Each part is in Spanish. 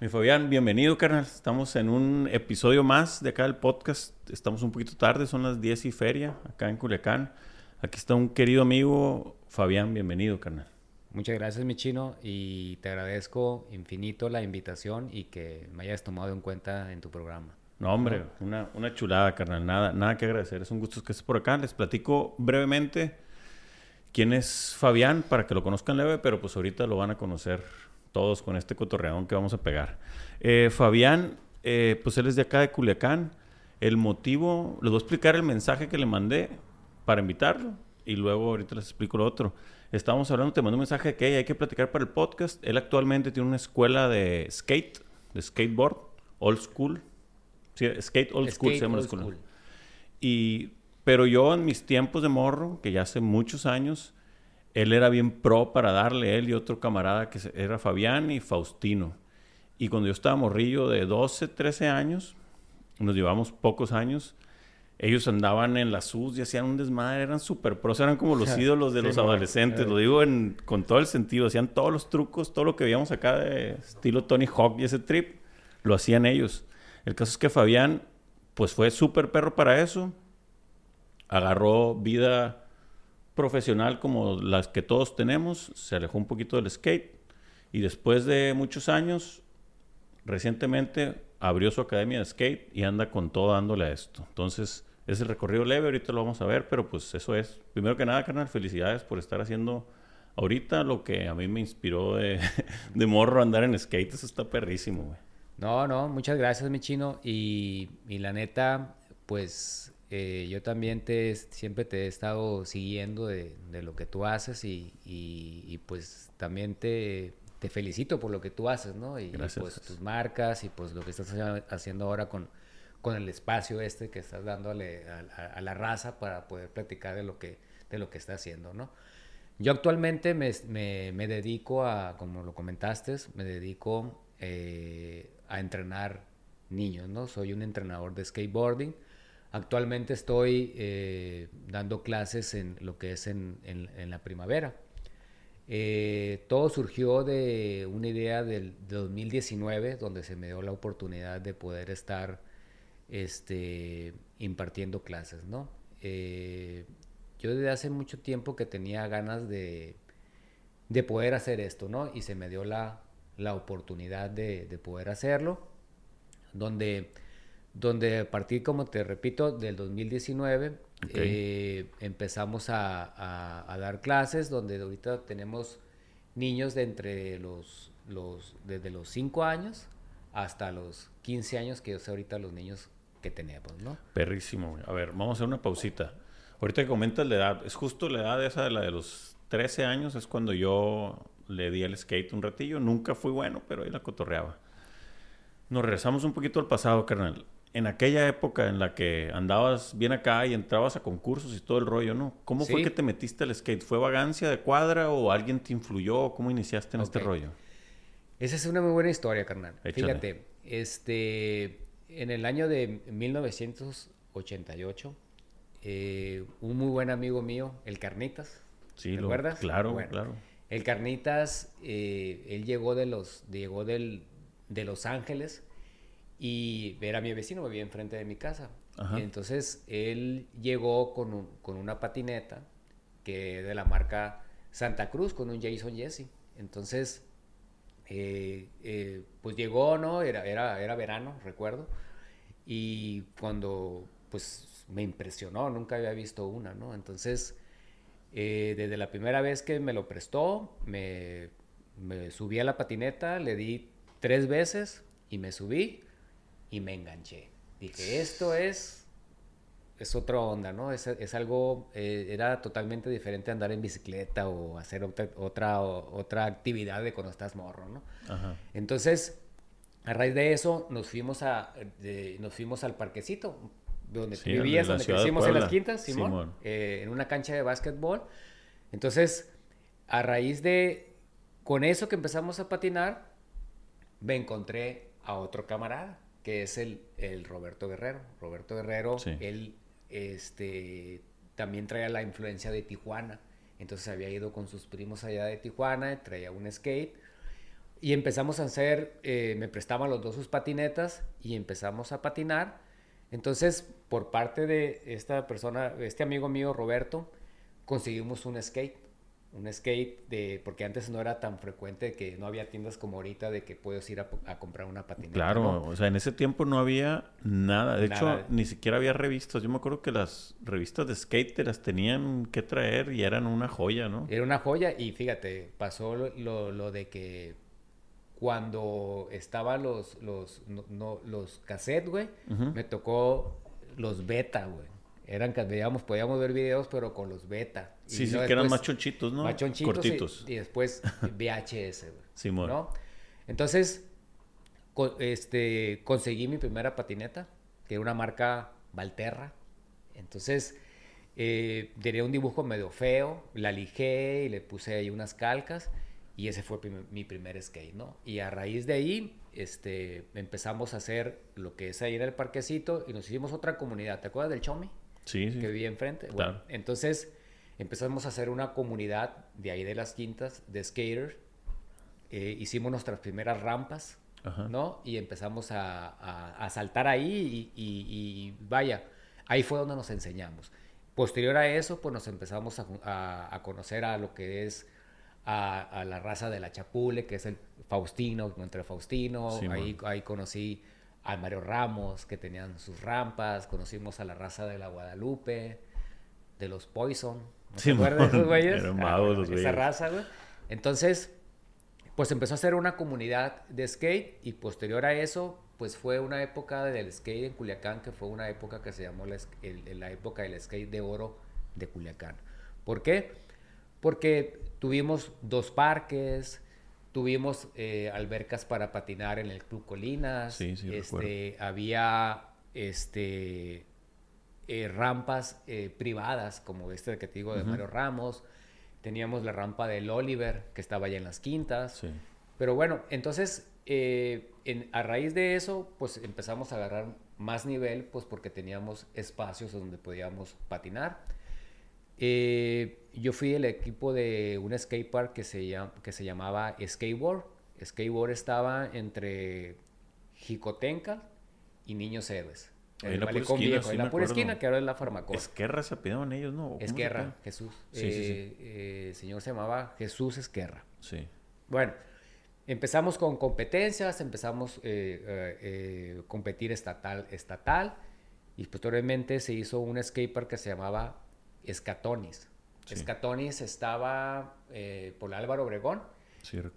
Mi Fabián, bienvenido, carnal. Estamos en un episodio más de acá del podcast. Estamos un poquito tarde, son las 10 y feria, acá en Culiacán. Aquí está un querido amigo, Fabián, bienvenido, carnal. Muchas gracias, mi chino, y te agradezco infinito la invitación y que me hayas tomado en cuenta en tu programa. No, hombre, una, una chulada, carnal. Nada, nada que agradecer. Es un gusto que estés por acá. Les platico brevemente quién es Fabián para que lo conozcan leve, pero pues ahorita lo van a conocer todos con este cotorreón que vamos a pegar. Eh, Fabián, eh, pues él es de acá de Culiacán. El motivo, les voy a explicar el mensaje que le mandé para invitarlo y luego ahorita les explico lo otro. Estábamos hablando, te mandé un mensaje que hay que platicar para el podcast. Él actualmente tiene una escuela de skate, de skateboard, old school. Sí, skate old school se llama la escuela. Y, pero yo en mis tiempos de morro, que ya hace muchos años, él era bien pro para darle, él y otro camarada que era Fabián y Faustino. Y cuando yo estaba morrillo de 12, 13 años, nos llevamos pocos años, ellos andaban en la SUS y hacían un desmadre, eran súper pros, eran como los ídolos de los adolescentes, lo digo con todo el sentido, hacían todos los trucos, todo lo que veíamos acá de estilo Tony Hawk y ese trip, lo hacían ellos. El caso es que Fabián, pues fue súper perro para eso, agarró vida profesional como las que todos tenemos, se alejó un poquito del skate y después de muchos años, recientemente abrió su academia de skate y anda con todo dándole a esto. Entonces, es el recorrido leve, ahorita lo vamos a ver, pero pues eso es. Primero que nada, carnal, felicidades por estar haciendo ahorita lo que a mí me inspiró de, de morro andar en skate, eso está perrísimo. No, no, muchas gracias, mi chino. Y, y la neta, pues eh, yo también te, siempre te he estado siguiendo de, lo que tú haces y, pues también te, te, felicito por lo que tú haces, ¿no? Y Gracias. pues tus marcas y pues lo que estás haciendo ahora con, con el espacio este que estás dándole a, la raza para poder platicar de lo que, de lo que está haciendo, ¿no? Yo actualmente me, me, dedico a, como lo comentaste, me dedico eh, a entrenar niños, ¿no? Soy un entrenador de skateboarding Actualmente estoy eh, dando clases en lo que es en, la primavera. Eh, todo surgió de una idea del 2019, donde se me dio la oportunidad de poder estar este, impartiendo clases, ¿no? Eh, yo desde hace mucho tiempo que tenía ganas de, de poder hacer esto, ¿no? Y se me dio la, la oportunidad de, de poder hacerlo, donde donde a partir, como te repito, del 2019 eh, empezamos a, dar clases, donde ahorita tenemos niños de entre los, los desde los 5 años hasta los 15 años, que es ahorita los niños que tenemos, ¿no? Perrísimo. A ver, vamos a hacer una pausita. Ahorita que comentas la edad, es justo la edad esa de la de los 13 años, es cuando yo le di el skate un ratillo. Nunca fui bueno, pero ahí la cotorreaba. Nos regresamos un poquito al pasado, carnal en aquella época en la que andabas bien acá y entrabas a concursos y todo el rollo, ¿no? ¿Cómo fue que te metiste al skate? ¿Fue vagancia de cuadra o alguien te influyó? ¿Cómo iniciaste en este rollo? Esa es una muy buena historia, carnal. Fíjate, este, en el año de 1988, eh, un muy buen amigo mío, el Carnitas, sí, ¿te acuerdas? Claro, claro. El Carnitas, eh, él llegó de los, llegó del, de Los Ángeles y ver a mi vecino, vivía enfrente de mi casa. entonces él llegó con, con una patineta que de la marca Santa Cruz, con un Jason Jesse. Entonces, eh, eh, pues llegó, ¿no? Era, era, era verano, recuerdo. Y cuando, pues me impresionó, nunca había visto una, ¿no? Entonces, eh, desde la primera vez que me lo prestó, me, me subí a la patineta, le di tres veces y me subí y me enganché. Dije, esto es, es otra onda, ¿no? Es, es algo, eh, era totalmente diferente andar en bicicleta o hacer otra, otra, otra actividad de cuando estás morro, ¿no? Entonces, a raíz de eso, nos fuimos, a, nos fuimos al parquecito, donde vivías, donde crecimos en las quintas, Simón, eh, en una cancha de básquetbol. Entonces, a raíz de, con eso que empezamos a patinar, me encontré a otro camarada que es el, el Roberto Guerrero. Roberto Guerrero, él este, también traía la influencia de Tijuana. Entonces había ido con sus primos allá de Tijuana, traía un skate. Y empezamos a hacer, eh, me prestaban los dos sus patinetas y empezamos a patinar. Entonces, por parte de esta persona, este amigo mío, Roberto, conseguimos un skate un skate de porque antes no era tan frecuente que no había tiendas como ahorita de que puedes ir a, comprar una patineta. Claro, o sea, en ese tiempo no había nada. De hecho, ni siquiera había revistas. Yo me acuerdo que las revistas de skate te las tenían que traer y eran una joya, ¿no? Era una joya y fíjate, pasó lo, lo, de que cuando estaban los los no, los cassettes, güey, me tocó los beta, güey eran veíamos, podíamos ver videos, pero con los beta. Sí, sí, que eran más chonchitos, ¿no? Más chonchitos. Cortitos. Y, después VHS, güey. Simón. ¿no? Entonces, este, conseguí mi primera patineta, que era una marca Valterra. Entonces, eh, tenía un dibujo medio feo, la lijé y le puse ahí unas calcas. Y ese fue mi primer skate, ¿no? Y a raíz de ahí, este, empezamos a hacer lo que es ahí en el parquecito y nos hicimos otra comunidad. ¿Te acuerdas del Chomi? que vivía enfrente. Bueno, entonces empezamos a hacer una comunidad de ahí de las quintas de skaters. Eh, hicimos nuestras primeras rampas, ¿no? Y empezamos a, a, saltar ahí y, vaya, ahí fue donde nos enseñamos. Posterior a eso, pues nos empezamos a, a conocer a lo que es a, la raza de la Chapule, que es el Faustino, entre Faustino. ahí, ahí conocí a Mario Ramos, que tenían sus rampas, conocimos a la raza de la Guadalupe, de los Poison, ¿no sí, de esos güeyes? Eran ah, los esa raza, güey. Entonces, pues empezó a ser una comunidad de skate y posterior a eso, pues fue una época del skate en Culiacán, que fue una época que se llamó la, la época del skate de oro de Culiacán. ¿Por qué? Porque tuvimos dos parques, Tuvimos eh, albercas para patinar en el Club Colinas. Sí, sí, este, había este, eh, rampas eh, privadas, como este que te digo de Mario Ramos. Teníamos la rampa del Oliver, que estaba allá en las quintas. Sí. Pero bueno, entonces, en, a raíz de eso, pues empezamos a agarrar más nivel, pues porque teníamos espacios donde podíamos patinar. Eh, yo fui el equipo de un skatepark que se, que se llamaba Skateboard. Skateboard estaba entre Jicotenca y Niños Héroes. En la pura esquina, en la pura esquina, que ahora es la farmacópolis. Esquerra se apellidaban ellos, ¿no? Esquerra, Jesús. Sí, sí, sí. Eh, eh, el señor se llamaba Jesús Esquerra. Sí. Bueno, empezamos con competencias, empezamos a eh, competir estatal, estatal, y posteriormente se hizo un skatepark que se llamaba Escatonis. Escatonis estaba eh, por Álvaro Obregón.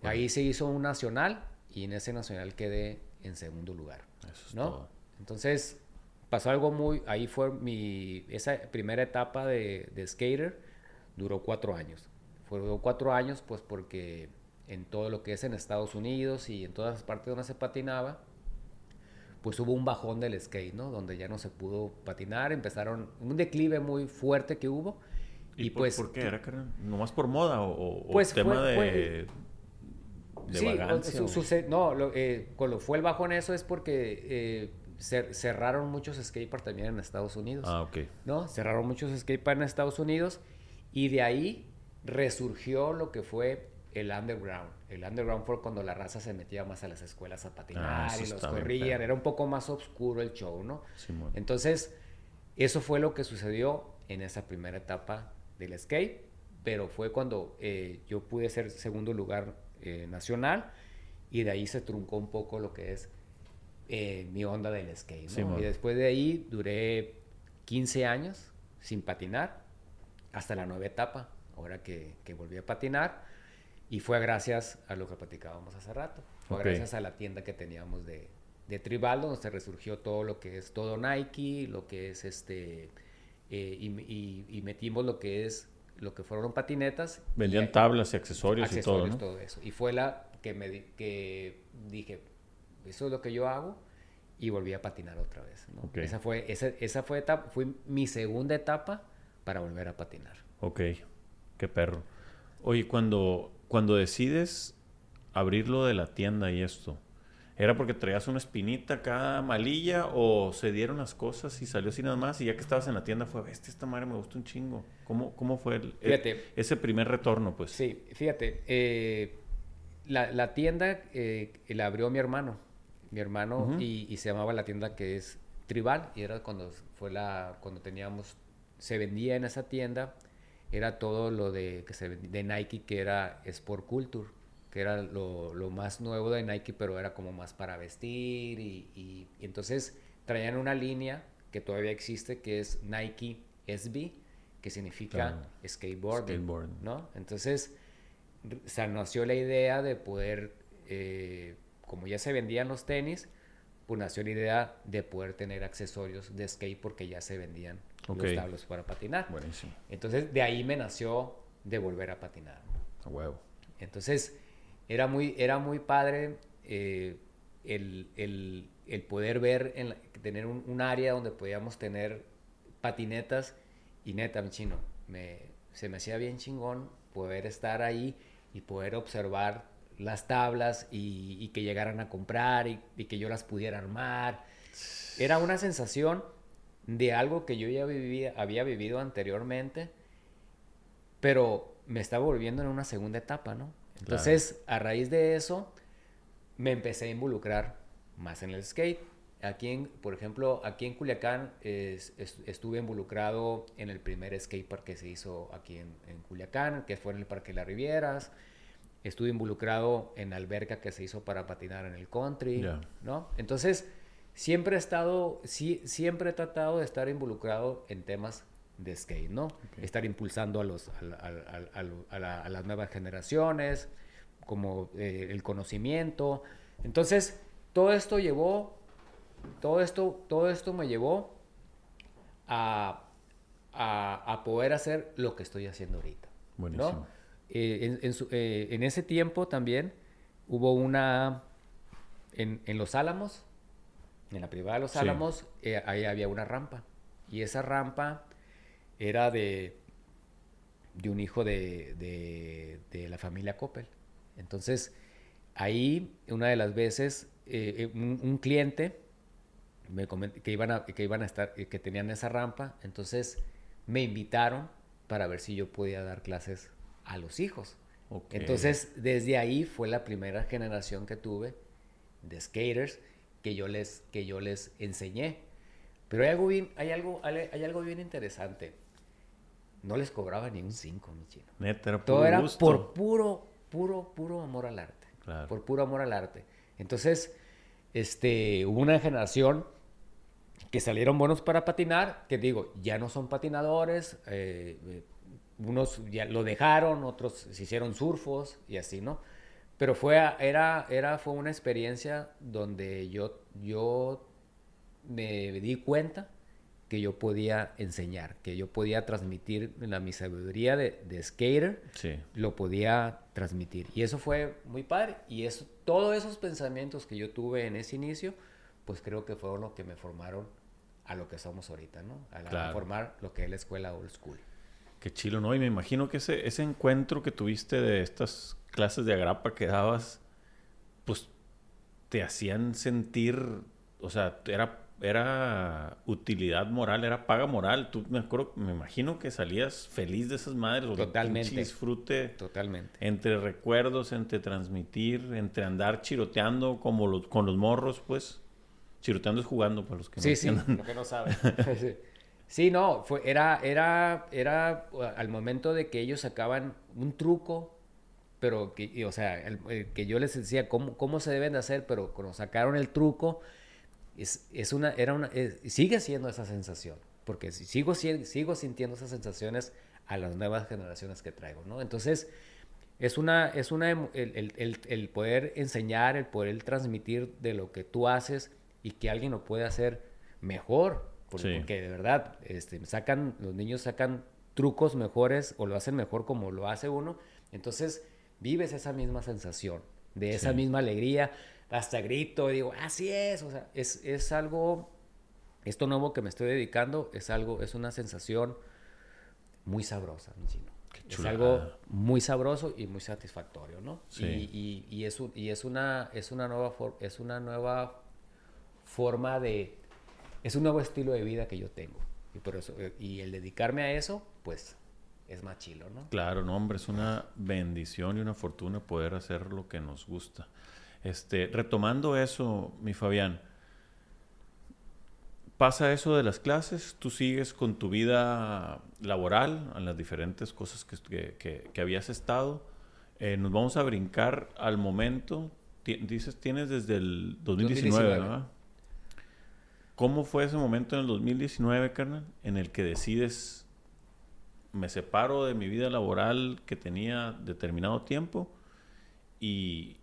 Ahí se hizo un nacional y en ese nacional quedé en segundo lugar. ¿no? Entonces pasó algo muy... Ahí fue mi... Esa primera etapa de, de skater duró cuatro años. Fueron cuatro años pues porque en todo lo que es en Estados Unidos y en todas las partes donde se patinaba, pues hubo un bajón del skate, ¿no? Donde ya no se pudo patinar, empezaron un declive muy fuerte que hubo. ¿Y, pues, por, qué era, ¿Nomás por moda o, pues tema de, de sí, vagancia? no, lo, eh, cuando fue el bajón eso es porque eh, cerraron muchos skateparks también en Estados Unidos. Ah, ok. ¿No? Cerraron muchos skateparks en Estados Unidos y de ahí resurgió lo que fue el underground. El underground fue cuando la raza se metía más a las escuelas a patinar ah, y los corrían. Era un poco más oscuro el show, ¿no? Entonces, eso fue lo que sucedió en esa primera etapa del skate, pero fue cuando eh, yo pude ser segundo lugar eh, nacional y de ahí se truncó un poco lo que es eh, mi onda del skate. y después de ahí duré 15 años sin patinar hasta la nueva etapa, ahora que, que volví a patinar y fue gracias a lo que platicábamos hace rato. Fue gracias a la tienda que teníamos de, de Tribaldo, donde se resurgió todo lo que es todo Nike, lo que es este. Eh, y, metimos lo que es lo que fueron patinetas. Vendían tablas y accesorios, y todo, ¿no? todo eso. Y fue la que me que dije, eso es lo que yo hago y volví a patinar otra vez. Esa fue esa, esa fue etapa, fue mi segunda etapa para volver a patinar. Ok, qué perro. Oye, cuando cuando decides abrirlo de la tienda y esto, ¿era porque traías una espinita acá malilla o se dieron las cosas y salió así nada más y ya que estabas en la tienda fue, bestia, esta madre me gustó un chingo? ¿Cómo, cómo fue el, ese primer retorno, pues? Sí, fíjate, eh, la, la tienda eh, la abrió mi hermano, mi hermano, y, y, se llamaba la tienda que es Tribal, y era cuando fue la, cuando teníamos, se vendía en esa tienda, era todo lo de, que se, de Nike, que era Sport Culture, que era lo, lo más nuevo de Nike, pero era como más para vestir, y, y, entonces traían una línea que todavía existe, que es Nike SB, que significa skateboarding, ¿no? Entonces, se nació la idea de poder, eh, como ya se vendían los tenis, pues nació la idea de poder tener accesorios de skate porque ya se vendían los tablos para patinar. Buenísimo. Entonces, de ahí me nació de volver a patinar. A huevo. Entonces, era muy, era muy padre eh, el, el, el, poder ver, en tener un, un, área donde podíamos tener patinetas y neta, mi chino, me, se me hacía bien chingón poder estar ahí y poder observar las tablas y, que llegaran a comprar y, que yo las pudiera armar. Era una sensación de algo que yo ya había vivido anteriormente, pero me estaba volviendo en una segunda etapa, ¿no? Entonces, a raíz de eso, me empecé a involucrar más en el skate. Aquí, en, por ejemplo, aquí en Culiacán estuve involucrado en el primer skatepark que se hizo aquí en, Culiacán, que fue en el Parque las Rivieras. Estuve involucrado en la alberca que se hizo para patinar en el country, ¿no? Entonces, siempre he estado, sí, siempre he tratado de estar involucrado en temas de skate, ¿no? Estar impulsando a, los, a, las nuevas generaciones, como eh, el conocimiento. Entonces, todo esto llevó todo esto, todo esto me llevó a, a, poder hacer lo que estoy haciendo ahorita. Buenísimo. Eh, eh, en, ese tiempo también hubo una, en, Los Álamos, en la privada de Los Álamos, eh, ahí había una rampa. Y esa rampa era de, de un hijo de, de, la familia Coppel. Entonces, ahí una de las veces, un, cliente me que iban a, que iban a estar, que tenían esa rampa, entonces me invitaron para ver si yo podía dar clases a los hijos. Entonces, desde ahí fue la primera generación que tuve de skaters que yo les, que yo les enseñé. Pero hay algo bien, hay algo, hay algo bien interesante. No les cobraba ni un 5, mi chino. Todo era por puro, puro, puro amor al arte. Por puro amor al arte. Entonces, este, hubo una generación que salieron buenos para patinar, que digo, ya no son patinadores, eh, eh, unos ya lo dejaron, otros se hicieron surfos y así, ¿no? Pero fue, era, era, fue una experiencia donde yo, yo me di cuenta que yo podía enseñar, que yo podía transmitir la, mi sabiduría de, de skater, lo podía transmitir. Y eso fue muy padre. Y eso, todos esos pensamientos que yo tuve en ese inicio, pues creo que fueron los que me formaron a lo que somos ahorita, ¿no? A, formar lo que es la escuela old school. Qué chilo, ¿no? Y me imagino que ese, ese encuentro que tuviste de estas clases de agrapa que dabas, pues te hacían sentir, o sea, era, era utilidad moral, era paga moral. Tú me acuerdo, me imagino que salías feliz de esas madres. Totalmente. disfrute. Totalmente. Entre recuerdos, entre transmitir, entre andar chiroteando como con los morros, pues. Chiroteando es jugando, para los que sí, no Sí, sí, lo que no saben. sí. no, fue, era, era, era al momento de que ellos sacaban un truco, pero que, o sea, que yo les decía cómo, cómo se deben de hacer, pero cuando sacaron el truco, es, es una, era una, sigue siendo esa sensación, porque sigo, sigo sintiendo esas sensaciones a las nuevas generaciones que traigo, ¿no? Entonces, es una, es una, el, el, el, poder enseñar, el poder transmitir de lo que tú haces, y que alguien lo puede hacer mejor. Porque, de verdad, este, sacan, los niños sacan trucos mejores o lo hacen mejor como lo hace uno. Entonces vives esa misma sensación, de esa misma alegría, hasta grito y digo, así es, o sea, es, es algo, esto nuevo que me estoy dedicando es algo, es una sensación muy sabrosa, mi chino. Es algo muy sabroso y muy satisfactorio, ¿no? Y, y, y, es, y es, una, es, una nueva es una nueva forma de... Es un nuevo estilo de vida que yo tengo. Y, por eso, y el dedicarme a eso, pues es más chilo, ¿no? Claro, no, hombre, es una bendición y una fortuna poder hacer lo que nos gusta. Este, retomando eso, mi Fabián, pasa eso de las clases, tú sigues con tu vida laboral, en las diferentes cosas que, habías estado. Eh, nos vamos a brincar al momento, dices, tienes desde el 2019, ¿verdad? ¿Cómo fue ese momento en el 2019, carnal, en el que decides, me separo de mi vida laboral que tenía determinado tiempo y,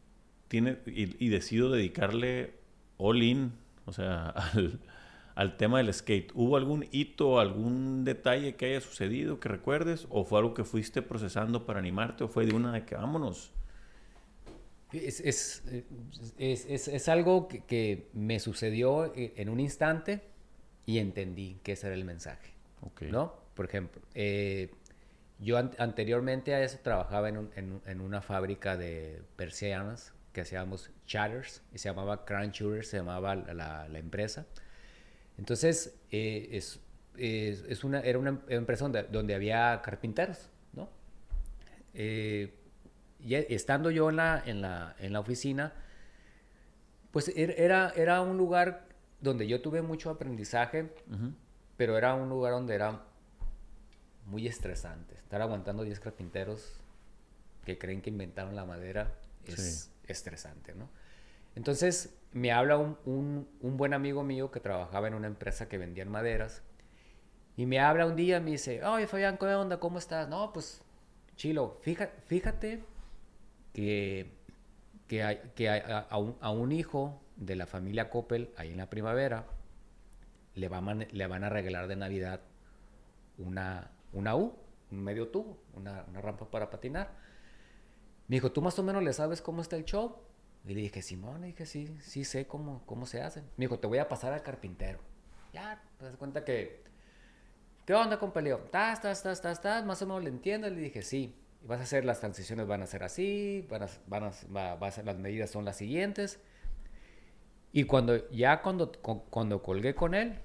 tiene, y, decido dedicarle all in, o sea, al, al, tema del skate? ¿Hubo algún hito, algún detalle que haya sucedido que recuerdes? ¿O fue algo que fuiste procesando para animarte? ¿O fue de una de que vámonos? Es, es, es, es algo que, que, me sucedió en un instante y entendí que ese era el mensaje. ¿No? Por ejemplo, eh, yo anteriormente a eso trabajaba en, un, en, en, una fábrica de persianas que hacíamos chatters y se llamaba Crown Shooters, se llamaba la, la empresa. Entonces, eh, es, es, una, era una empresa donde, donde había carpinteros, ¿no? Eh, y estando yo en la, en la, en la oficina, pues er, era, era un lugar donde yo tuve mucho aprendizaje, pero era un lugar donde era muy estresante. Estar aguantando 10 carpinteros que creen que inventaron la madera es estresante, ¿no? Entonces me habla un, un, un, buen amigo mío que trabajaba en una empresa que vendían maderas y me habla un día me dice, oye Fabián, ¿qué onda? ¿Cómo estás? No, pues chilo, fíjate, fíjate que, que, hay, que a, un, a, hijo de la familia Coppel, ahí en la primavera, le, va le van a regalar de Navidad una, una U, un medio tubo, una, rampa para patinar. Me dijo, ¿tú más o menos le sabes cómo está el show? Y le dije, Simón, le dije, sí, sí sé cómo, cómo se hace. Me dijo, te voy a pasar al carpintero. Ya, te das cuenta que, ¿qué onda, compelio? ¿Estás, estás, estás, estás, estás? Más o menos le entiendo. Le dije, sí vas a hacer las transiciones van a ser así, van a, van a, va, a ser, las medidas son las siguientes. Y cuando ya cuando, cuando colgué con él,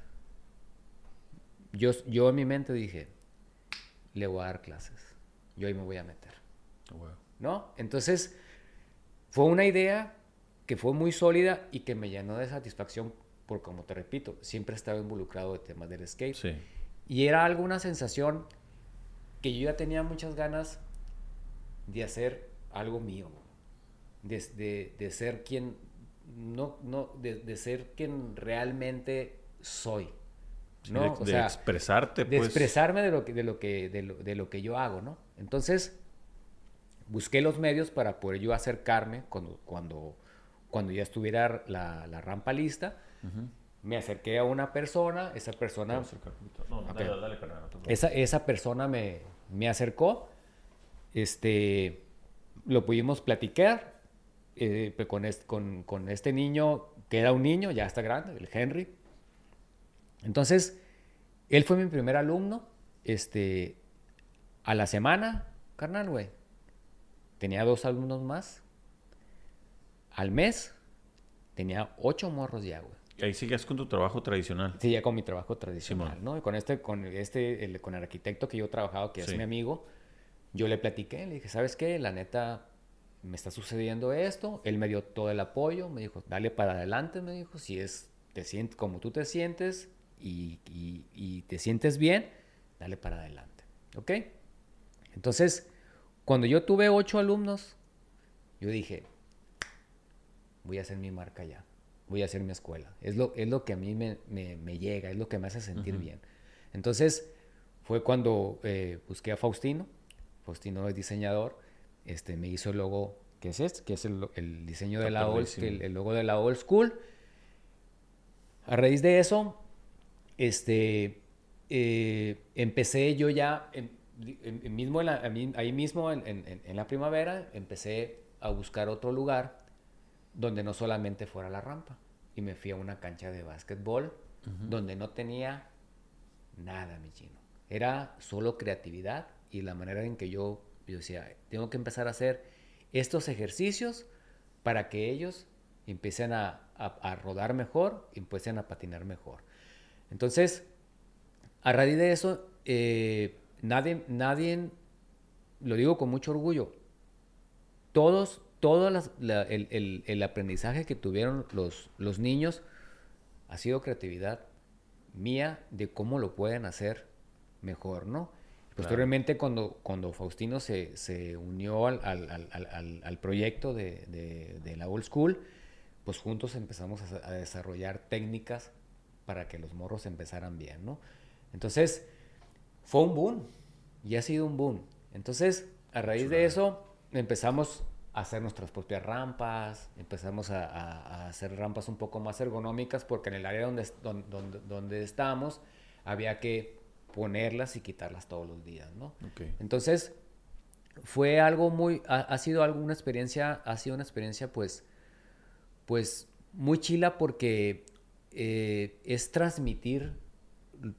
yo, yo en mi mente dije, le voy a dar clases, yo ahí me voy a meter. Oh, ¿No? Entonces, fue una idea que fue muy sólida y que me llenó de satisfacción por, como te repito, siempre he estado involucrado en temas del skate. Y era alguna sensación que yo ya tenía muchas ganas de hacer algo mío, de, de, ser quien, no, no, de, ser quien realmente soy. ¿no? de, o sea, expresarte, De pues. expresarme de lo que, de lo que, de lo, que yo hago, ¿no? Entonces, busqué los medios para poder yo acercarme cuando, cuando, cuando ya estuviera la, la rampa lista. Me acerqué a una persona, esa persona... esa, esa persona me, me acercó este, lo pudimos platicar eh, con, este, con, con, este niño, que era un niño, ya está grande, el Henry. Entonces, él fue mi primer alumno. Este, a la semana, carnal, güey, tenía dos alumnos más. Al mes, tenía ocho morros ya, güey. Y ahí sigues con tu trabajo tradicional. Sí, ya con mi trabajo tradicional, ¿no? Y con este, con este, el, con el arquitecto que yo he trabajado, que es mi amigo, yo le platiqué, le dije, ¿sabes qué? La neta, me está sucediendo esto. Él me dio todo el apoyo, me dijo, dale para adelante, me dijo, si es, te sientes como tú te sientes y, y, te sientes bien, dale para adelante. ¿Ok? Entonces, cuando yo tuve ocho alumnos, yo dije, voy a hacer mi marca ya, voy a hacer mi escuela. Es lo, es lo que a mí me, me, me llega, es lo que me hace sentir bien. Entonces, fue cuando eh, busqué a Faustino, Faustino es diseñador, este, me hizo el logo, que es este, que es el, el diseño de la old, el, el, logo de la old school. A raíz de eso, este, eh, empecé yo ya, en, mismo ahí mismo en, en, la primavera, empecé a buscar otro lugar donde no solamente fuera la rampa. Y me fui a una cancha de básquetbol donde no tenía nada, mi chino. Era solo creatividad y la manera en que yo, yo decía, tengo que empezar a hacer estos ejercicios para que ellos empiecen a, a, rodar mejor y empiecen a patinar mejor. Entonces, a raíz de eso, eh, nadie, nadie, lo digo con mucho orgullo, todos, todo el, aprendizaje que tuvieron los, los niños ha sido creatividad mía de cómo lo pueden hacer mejor, ¿no? Posteriormente, cuando, cuando Faustino se, se unió al, al, al, proyecto de, de, la Old School, pues juntos empezamos a, a, desarrollar técnicas para que los morros empezaran bien, ¿no? Entonces, fue un boom, y ha sido un boom. Entonces, a raíz de eso, empezamos a hacer nuestras propias rampas, empezamos a, a, hacer rampas un poco más ergonómicas, porque en el área donde, donde, donde estábamos había que ponerlas y quitarlas todos los días, ¿no? Entonces, fue algo muy, ha, sido algo, una experiencia, ha sido una experiencia pues, pues muy chila porque eh, es transmitir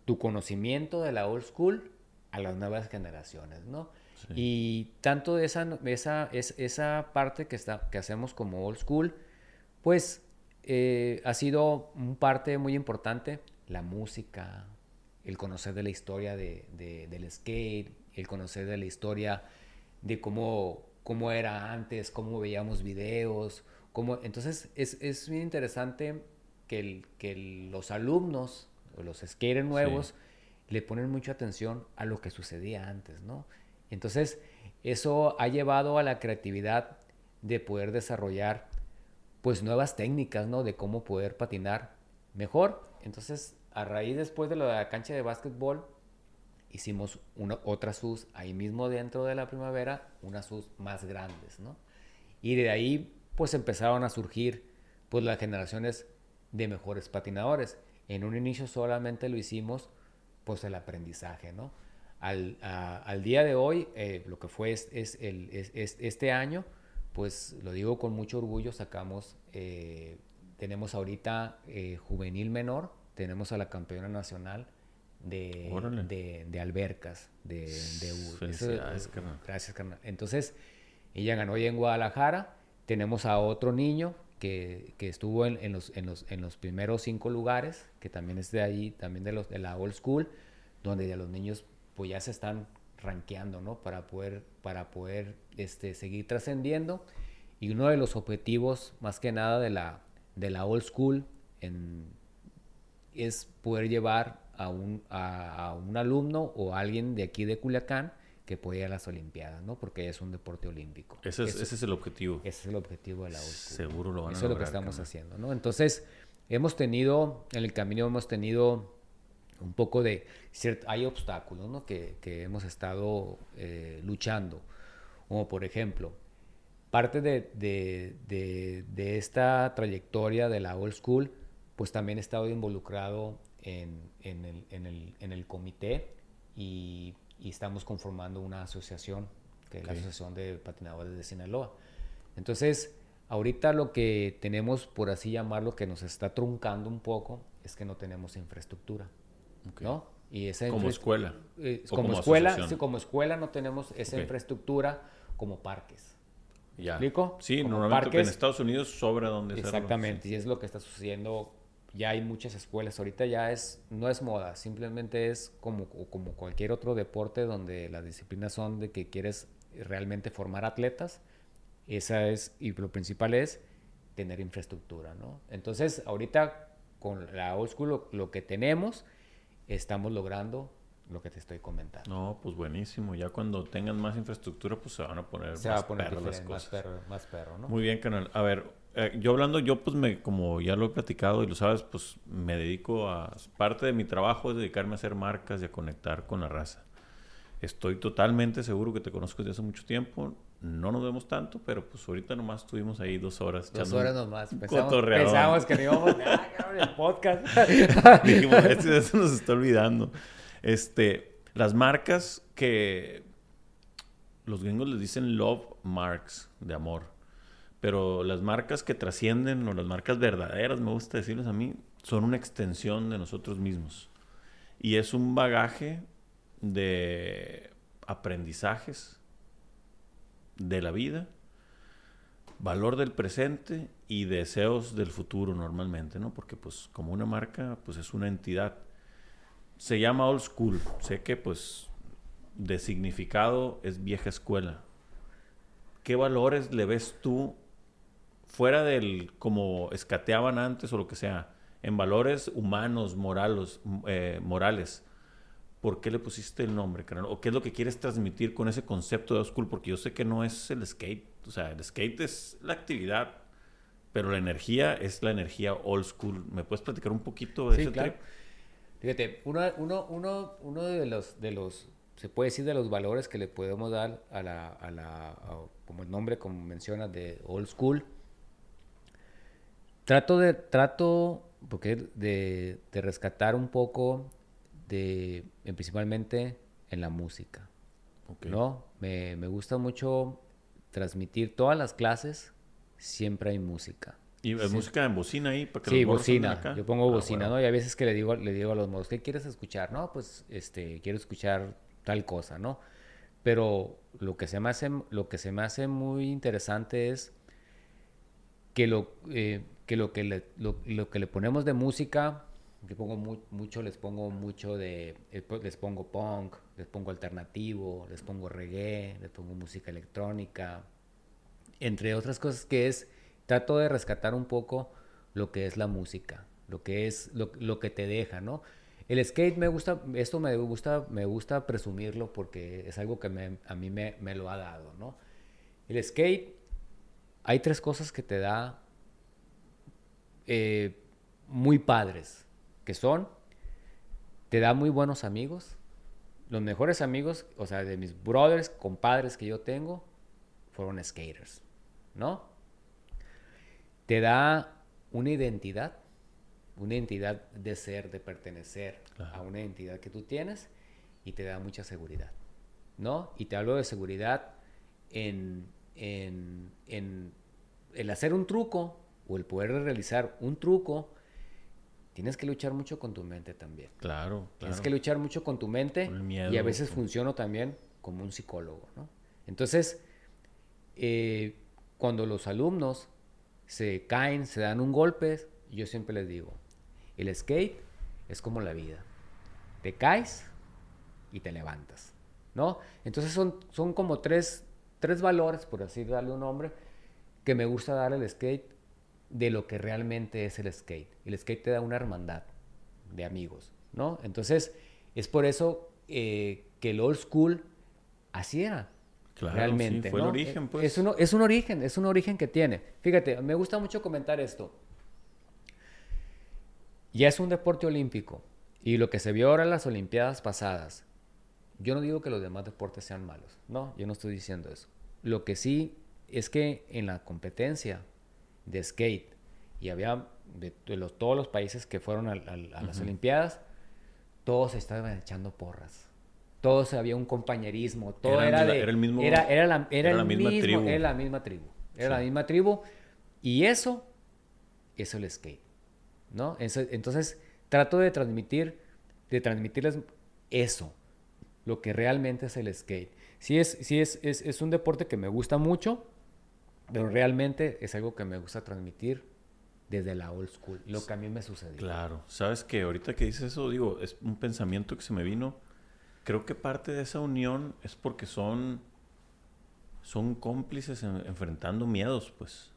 tu conocimiento de la old school a las nuevas generaciones, ¿no? Y tanto de esa, esa, es, esa parte que, está, que hacemos como old school, pues eh, ha sido un parte muy importante, la música, el conocer de la historia de, del skate, el conocer de la historia de cómo, cómo era antes, cómo veíamos videos, cómo... Entonces es, es bien interesante que, el, que los alumnos o los skaters nuevos le ponen mucha atención a lo que sucedía antes, ¿no? Entonces eso ha llevado a la creatividad de poder desarrollar pues nuevas técnicas, ¿no? De cómo poder patinar mejor. Entonces a raíz después de la cancha de básquetbol, hicimos una, otras SUS ahí mismo dentro de la primavera, unas SUS más grandes, ¿no? Y de ahí pues empezaron a surgir pues las generaciones de mejores patinadores. En un inicio solamente lo hicimos pues el aprendizaje, ¿no? Al, día de hoy, eh, lo que fue es, este año, pues lo digo con mucho orgullo, sacamos, eh, tenemos ahorita eh, juvenil menor, tenemos a la campeona nacional de, de, albercas, de, de Gracias, carnal. Entonces, ella ganó ya en Guadalajara. Tenemos a otro niño que, que estuvo en, en, los, en, los, en, los, primeros cinco lugares, que también es de ahí, también de, los, de la old school, donde ya los niños pues ya se están rankeando, ¿no? Para poder, para poder este, seguir trascendiendo. Y uno de los objetivos, más que nada, de la, de la old school en, es poder llevar a un, a, un alumno o a alguien de aquí de Culiacán que pueda ir a las Olimpiadas, ¿no? Porque es un deporte olímpico. Ese es, ese es el objetivo. Ese es el objetivo de la OSCU. Seguro lo van a Eso es lo que estamos haciendo, ¿no? Entonces, hemos tenido, en el camino hemos tenido un poco de, cierto, hay obstáculos, ¿no? Que, que hemos estado eh, luchando. Como por ejemplo, parte de, de, de, de esta trayectoria de la old school pues también he estado involucrado en, en, el, en, el, en el, comité y, y, estamos conformando una asociación, que es la Asociación de Patinadores de Sinaloa. Entonces, ahorita lo que tenemos, por así llamarlo, que nos está truncando un poco, es que no tenemos infraestructura, ¿no? Y esa como escuela. Eh, como, escuela, sí, como escuela no tenemos esa infraestructura como parques. Ya. ¿Explico? Sí, normalmente en Estados Unidos sobra donde Exactamente, y es lo que está sucediendo ya hay muchas escuelas. Ahorita ya es, no es moda, simplemente es como, como cualquier otro deporte donde las disciplinas son de que quieres realmente formar atletas. Esa es, y lo principal es tener infraestructura, ¿no? Entonces, ahorita con la old school lo, que tenemos, estamos logrando lo que te estoy comentando. No, pues buenísimo. Ya cuando tengan más infraestructura, pues se van a poner se más va a poner las cosas. Más perro, más perro, ¿no? Muy bien, canal. A ver, eh, yo hablando, yo pues me, como ya lo he platicado y lo sabes, pues me dedico a, parte de mi trabajo es dedicarme a hacer marcas y a conectar con la raza. Estoy totalmente seguro que te conozco desde hace mucho tiempo. No nos vemos tanto, pero pues ahorita nomás estuvimos ahí dos horas. Dos horas nomás. Pensamos, que no íbamos a el podcast. Dijimos, eso nos está olvidando. Este, las marcas que los gringos les dicen love marks de amor. Pero las marcas que trascienden o las marcas verdaderas, me gusta decirles a mí, son una extensión de nosotros mismos. Y es un bagaje de aprendizajes de la vida, valor del presente y deseos del futuro normalmente, ¿no? Porque pues como una marca, pues es una entidad. Se llama Old School. Sé que pues de significado es vieja escuela. ¿Qué valores le ves tú fuera del como escateaban antes o lo que sea, en valores humanos, morales, eh, morales? ¿Por qué le pusiste el nombre, carnal? ¿O qué es lo que quieres transmitir con ese concepto de old school? Porque yo sé que no es el skate. O sea, el skate es la actividad, pero la energía es la energía old school. ¿Me puedes platicar un poquito de ese claro. Fíjate, uno, uno, uno, uno de los, de los se puede decir de los valores que le podemos dar a la, a la como el nombre, como menciona, de old school. Trato de, trato, porque de, de rescatar un poco de, principalmente en la música, ¿no? Me, me, gusta mucho transmitir todas las clases, siempre hay música. ¿Y música en bocina ahí? Para que sí, bocina. Yo pongo ah, bocina, ¿no? Y a veces que le digo, le digo a los modos, ¿qué quieres escuchar? No, pues, este, quiero escuchar tal cosa, ¿no? Pero lo que se me hace, lo que se me hace muy interesante es que lo, eh, que, lo, que, le, lo, que le ponemos de música, yo pongo mucho, les pongo mucho de, eh, les pongo punk, les pongo alternativo, les pongo reggae, les pongo música electrónica, entre otras cosas que es, trato de rescatar un poco lo que es la música, lo que es, lo, lo que te deja, ¿no? El skate me gusta, esto me gusta, me gusta presumirlo porque es algo que a mí me, lo ha dado, ¿no? El skate, hay tres cosas que te da eh, muy padres, que son, te da muy buenos amigos, los mejores amigos, o sea, de mis brothers, compadres que yo tengo, fueron skaters, ¿no? Te da una identidad una entidad de ser, de pertenecer a una entidad que tú tienes y te da mucha seguridad, ¿no? Y te hablo de seguridad en, en, en el hacer un truco o el poder realizar un truco, tienes que luchar mucho con tu mente también. Claro, Tienes que luchar mucho con tu mente y a veces funciono también como un psicólogo, ¿no? Entonces, eh, cuando los alumnos se caen, se dan un golpe, yo siempre les digo, el skate es como la vida. Te caes y te levantas, ¿no? Entonces son, son como tres, tres valores, por así darle un nombre, que me gusta dar al skate de lo que realmente es el skate. El skate te da una hermandad de amigos, ¿no? Entonces, es por eso eh, que el old school así era. Claro, realmente. fue el origen, pues. Es, es un origen, es un origen que tiene. Fíjate, me gusta mucho comentar esto. Ya es un deporte olímpico. Y lo que se vio ahora en las Olimpiadas pasadas, yo no digo que los demás deportes sean malos. No, yo no estoy diciendo eso. Lo que sí es que en la competencia de skate, y había de, los, todos los países que fueron a, las Olimpiadas, todos estaban echando porras. Todos había un compañerismo, todo era, de, era el mismo era, era la, era, misma tribu. Era la misma tribu. Era la misma tribu y eso es el skate. ¿no? Entonces, trato de transmitir, de transmitirles eso, lo que realmente es el skate. Sí, es, sí es, es, un deporte que me gusta mucho, pero realmente es algo que me gusta transmitir desde la old school, lo que a mí me sucedió. Claro, sabes que ahorita que dices eso, digo, es un pensamiento que se me vino. Creo que parte de esa unión es porque son, son cómplices enfrentando miedos, pues.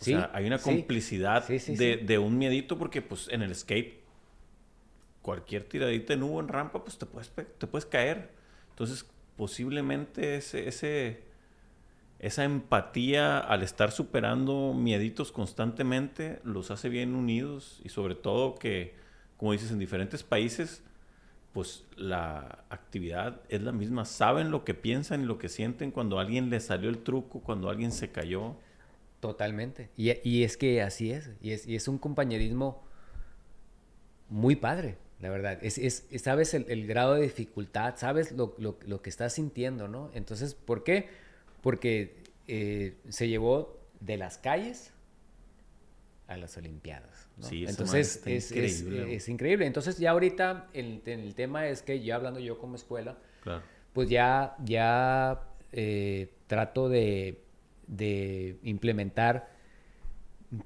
O sea, hay una complicidad de, un miedito porque pues en el skate cualquier tiradita en U en rampa pues te puedes, te puedes caer. Entonces posiblemente ese, ese, esa empatía al estar superando mieditos constantemente los hace bien unidos y sobre todo que, como dices, en diferentes países pues la actividad es la misma. Saben lo que piensan y lo que sienten cuando alguien le salió el truco, cuando alguien se cayó. Totalmente. Y, es que así es. Y es, y es un compañerismo muy padre, la verdad. Es, es sabes el, grado de dificultad, sabes lo, lo, que estás sintiendo, ¿no? Entonces, ¿por qué? Porque eh, se llevó de las calles a las Olimpiadas. ¿no? Sí, Entonces es increíble. Es, increíble. Entonces ya ahorita el, el, tema es que ya hablando yo como escuela, pues ya, ya eh, trato de de implementar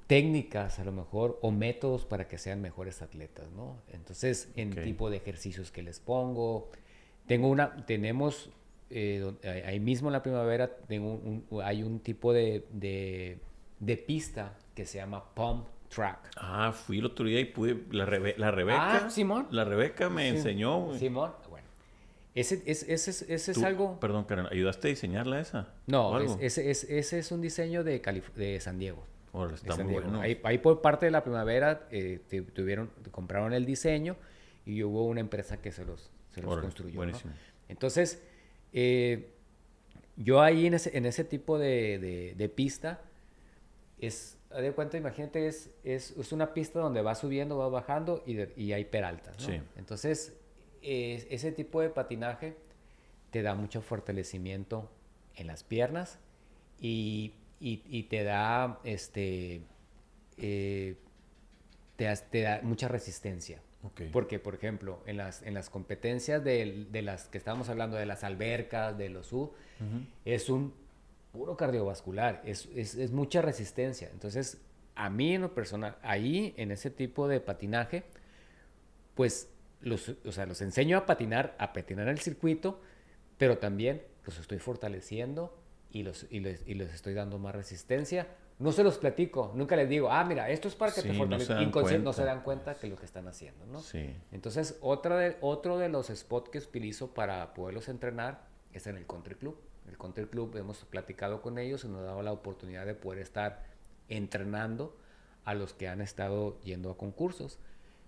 técnicas a lo mejor o métodos para que sean mejores atletas, ¿no? Entonces, en tipo de ejercicios que les pongo, Tengo una, tenemos, eh, ahí mismo en la primavera, tengo hay un tipo de, de, pista que se llama Pump Track. Ah, fui el otro día y pude, la, la Rebeca. Ah, Simón. La Rebeca me enseñó. Simón, bueno. Ese, ese, ese, es algo... Perdón, Karen, ¿ayudaste a diseñarla esa? No, ese, ese, es un diseño de, de San Diego. está muy bueno. Ahí, ahí, por parte de la primavera eh, tuvieron, compraron el diseño y hubo una empresa que se los, se los construyó. Buenísimo. Entonces, eh, yo ahí en ese, en ese tipo de, de, pista, es, de cuenta, imagínate, es, es, es, una pista donde va subiendo, va bajando y, y hay peraltas. Sí. Entonces, ese tipo de patinaje te da mucho fortalecimiento en las piernas y, y, te da este eh, te, te, da mucha resistencia. Porque, por ejemplo, en las, en las competencias de, de, las que estábamos hablando, de las albercas, de los U, es un puro cardiovascular, es, es, es, mucha resistencia. Entonces, a mí en lo personal, ahí, en ese tipo de patinaje, pues, los, o sea, los enseño a patinar, a patinar el circuito, pero también los estoy fortaleciendo y los, y les, y les estoy dando más resistencia no se los platico, nunca les digo, ah, mira, esto es para que te fortalezca. Inconsciente, no se dan cuenta que lo que están haciendo, ¿no? Sí. Entonces, otra de, otro de los spots que utilizo para poderlos entrenar es en el Country Club. El Country Club hemos platicado con ellos y nos ha dado la oportunidad de poder estar entrenando a los que han estado yendo a concursos.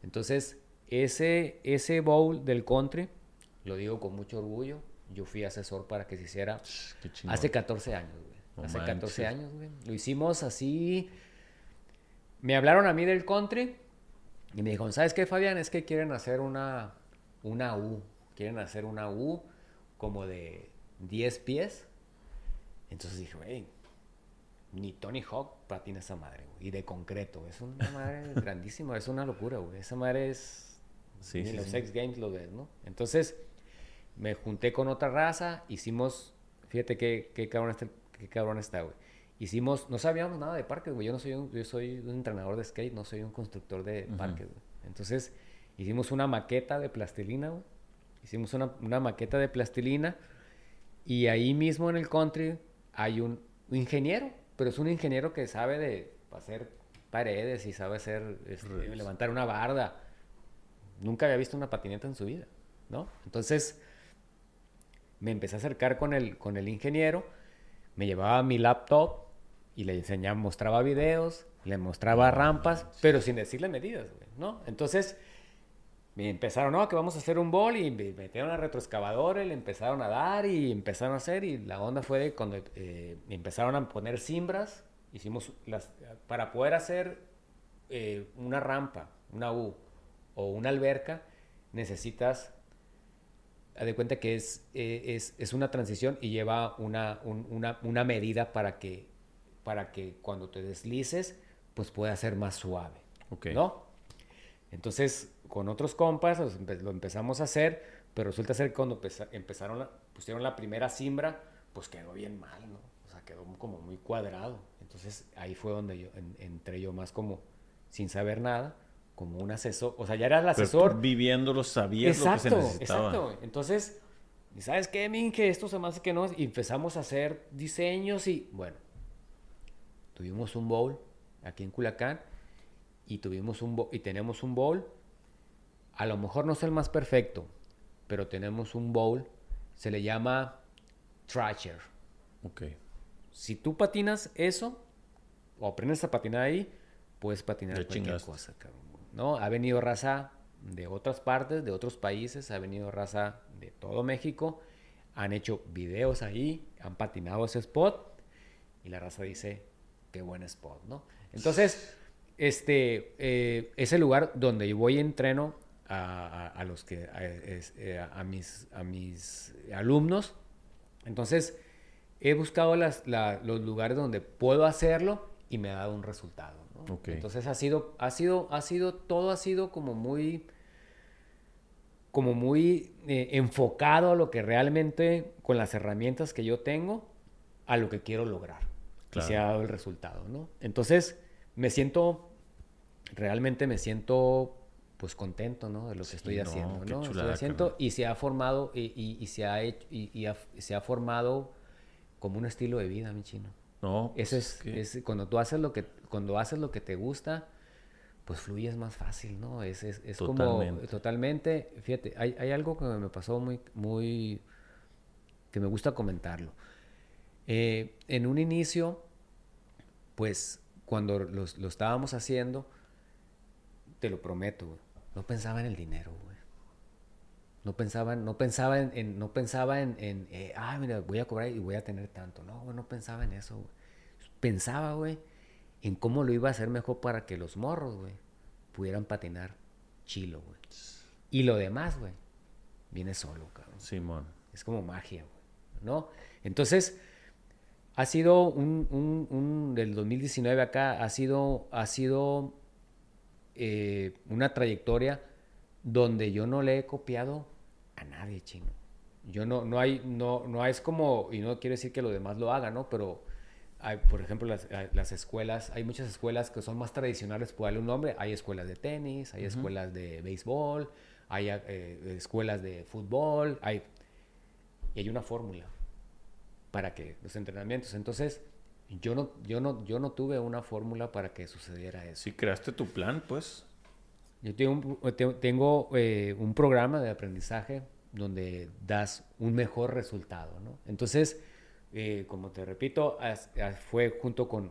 Entonces, ese, ese bowl del country, lo digo con mucho orgullo, yo fui asesor para que se hiciera hace 14 años, hace 14 años, güey. Lo hicimos así. Me hablaron a mí del country y me dijeron, ¿sabes qué, Fabián? Es que quieren hacer una, una U. Quieren hacer una U como de 10 pies. Entonces dije, güey, ni Tony Hawk patina esa madre, güey. Y de concreto. Es una madre grandísima, es una locura, güey. Esa madre es... Sí, ni los X Games lo ves, ¿no? Entonces me junté con otra raza, hicimos... Fíjate qué, qué cabrón está qué cabrón está, güey. Hicimos, no sabíamos nada de parques, güey. Yo no soy un, yo soy un entrenador de skate, no soy un constructor de parques, güey. Entonces, hicimos una maqueta de plastilina, güey. Hicimos una, una, maqueta de plastilina y ahí mismo en el country hay un, ingeniero, pero es un ingeniero que sabe de hacer paredes y sabe hacer, este, levantar una barda. Nunca había visto una patineta en su vida, ¿no? Entonces, me empecé a acercar con el, con el ingeniero me llevaba mi laptop y le enseñaba, mostraba videos, le mostraba rampas, pero sin decirle medidas, ¿no? Entonces me empezaron, no, que vamos a hacer un bol y me metieron a retroexcavadora y le empezaron a dar y empezaron a hacer y la onda fue de cuando eh, empezaron a poner cimbras, hicimos las, para poder hacer eh, una rampa, una U o una alberca, necesitas de cuenta que es, eh, es, es, una transición y lleva una, una, una, medida para que, para que cuando te deslices, pues pueda ser más suave. ¿No? Entonces, con otros compas lo empezamos a hacer, pero resulta ser que cuando empezaron, pusieron la primera simbra, pues quedó bien mal, ¿no? O sea, quedó como muy cuadrado. Entonces, ahí fue donde yo entré yo más como sin saber nada como un asesor, o sea, ya eras el asesor. Pero viviéndolo sabías lo que se necesitaba. Exacto, entonces, ¿sabes qué, Min? Que esto se me hace que no, y empezamos a hacer diseños y, bueno, tuvimos un bowl aquí en Culacán y tuvimos un y tenemos un bowl, a lo mejor no es el más perfecto, pero tenemos un bowl, se le llama Thrasher. Ok. Si tú patinas eso, o aprendes a patinar ahí, puedes patinar cualquier cosa, cabrón. ¿no? Ha venido raza de otras partes, de otros países, ha venido raza de todo México, han hecho videos ahí, han patinado ese spot y la raza dice, qué buen spot, ¿no? Entonces, este, eh, es el lugar donde yo voy y entreno a, los que, eh, a, mis, a mis alumnos. Entonces, he buscado las, los lugares donde puedo hacerlo y me ha dado un resultado. Entonces ha sido, ha sido, ha sido, todo ha sido como muy, como muy eh, enfocado a lo que realmente, con las herramientas que yo tengo, a lo que quiero lograr. Y se ha dado el resultado, ¿no? Entonces, me siento, realmente me siento pues contento, ¿no? De lo que estoy haciendo, ¿no? Estoy haciendo y se ha formado y, y, se ha hecho y, se ha formado como un estilo de vida, mi chino. No. Eso pues es, es, cuando tú haces lo que cuando haces lo que te gusta, pues fluyes más fácil, ¿no? Es, es, es como totalmente, fíjate, hay, hay, algo que me pasó muy, muy, que me gusta comentarlo. Eh, en un inicio, pues cuando lo, lo estábamos haciendo, te lo prometo, no pensaba en el dinero, güey. No pensaba, no pensaba en, no pensaba en, en eh, ah, mira, voy a cobrar y voy a tener tanto. No, güey, no pensaba en eso, güey. Pensaba, güey, en cómo lo iba a hacer mejor para que los morros, güey, pudieran patinar chilo, güey. Y lo demás, güey, viene solo, cabrón. Simón. Es como magia, güey, ¿no? Entonces, ha sido un, un, un, del 2019 acá, ha sido, ha sido eh, una trayectoria donde yo no le he copiado a nadie, chino. Yo no, no hay, no, no es como, y no quiero decir que los demás lo hagan, ¿no? Pero hay, por ejemplo, las, las, escuelas, hay muchas escuelas que son más tradicionales, por darle un nombre. Hay escuelas de tenis, hay escuelas de béisbol, hay eh, escuelas de fútbol, hay, y hay una fórmula para que los entrenamientos. Entonces, yo no, yo no, yo no tuve una fórmula para que sucediera eso. Si creaste tu plan, pues. Yo tengo, tengo eh, un programa de aprendizaje donde das un mejor resultado, ¿no? Entonces, eh, como te repito, fue junto con,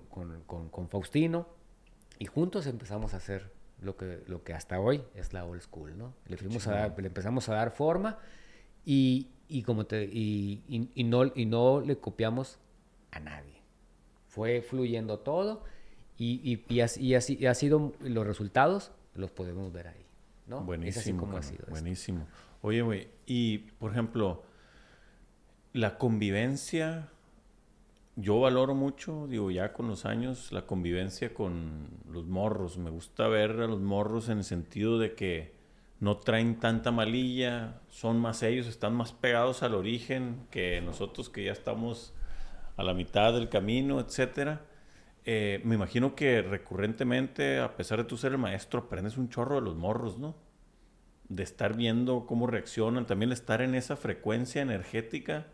Faustino y juntos empezamos a hacer lo que, lo que hasta hoy es la old school, ¿no? Le, fuimos a le empezamos a dar forma y, como te, y, no, y no le copiamos a nadie. Fue fluyendo todo y, y, así, así, ha sido los resultados los podemos ver ahí, ¿no? Buenísimo. como ha sido. Buenísimo. Oye, güey, y por ejemplo, la convivencia, yo valoro mucho, digo, ya con los años, la convivencia con los morros. Me gusta ver a los morros en el sentido de que no traen tanta malilla, son más ellos, están más pegados al origen que nosotros que ya estamos a la mitad del camino, etcétera. Eh, me imagino que recurrentemente, a pesar de tú ser el maestro, aprendes un chorro de los morros, ¿no? De estar viendo cómo reaccionan, también estar en esa frecuencia energética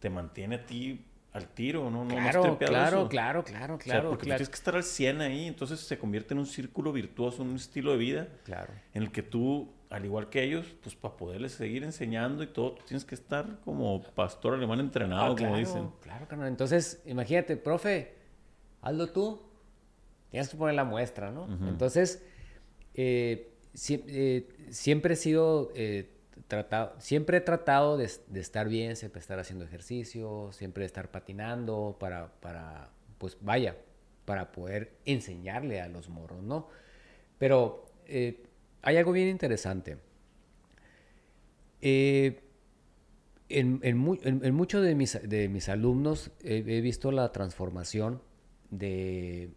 te mantiene a ti al tiro, ¿no? claro, claro, claro, claro, claro, porque tienes que estar al 100 ahí, entonces se convierte en un círculo virtuoso, un estilo de vida. Claro. En el que tú, al igual que ellos, pues para poderles seguir enseñando y todo, tú tienes que estar como pastor alemán entrenado, ah, como dicen. Claro, claro. Entonces, imagínate, profe, hazlo tú. Tienes que poner la muestra, ¿no? Entonces, eh, eh, siempre he sido eh, siempre he tratado de, estar bien, siempre estar haciendo ejercicio, siempre estar patinando para, para, pues vaya, para poder enseñarle a los morros, ¿no? Pero eh, hay algo bien interesante. Eh, en, en, muchos de mis, de mis alumnos he visto la transformación de...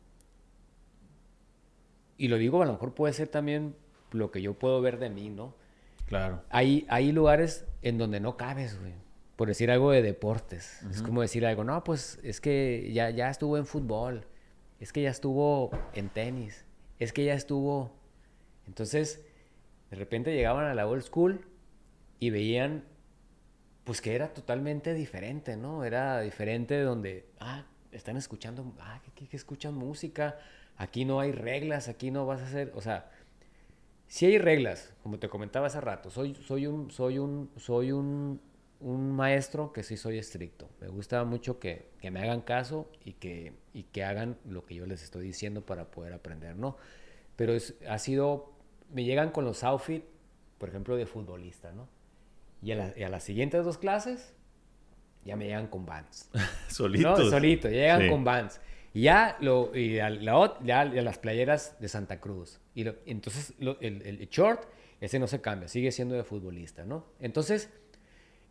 Y lo digo, a lo mejor puede ser también lo que yo puedo ver de mí, ¿no? Claro. Hay, hay lugares en donde no cabes, güey. Por decir algo de deportes. Es como decir algo, no, pues es que ya, ya estuvo en fútbol. Es que ya estuvo en tenis. Es que ya estuvo. Entonces, de repente llegaban a la old school y veían, pues que era totalmente diferente, ¿no? Era diferente de donde, ah, están escuchando, ah, que, que escuchan música. Aquí no hay reglas, aquí no vas a hacer, o sea, si hay reglas, como te comentaba hace rato, soy, soy, un, soy, un, soy un, un maestro que sí soy estricto. Me gusta mucho que, que me hagan caso y que, y que hagan lo que yo les estoy diciendo para poder aprender, ¿no? Pero es, ha sido, me llegan con los outfits, por ejemplo, de futbolista, ¿no? Y a, a las siguientes dos clases, ya me llegan con bands. Solitos. No, solito, llegan con bands. Y ya, lo, y la, ya, las playeras de Santa Cruz. Y entonces el, short, ese no se cambia, sigue siendo de futbolista, ¿no? Entonces,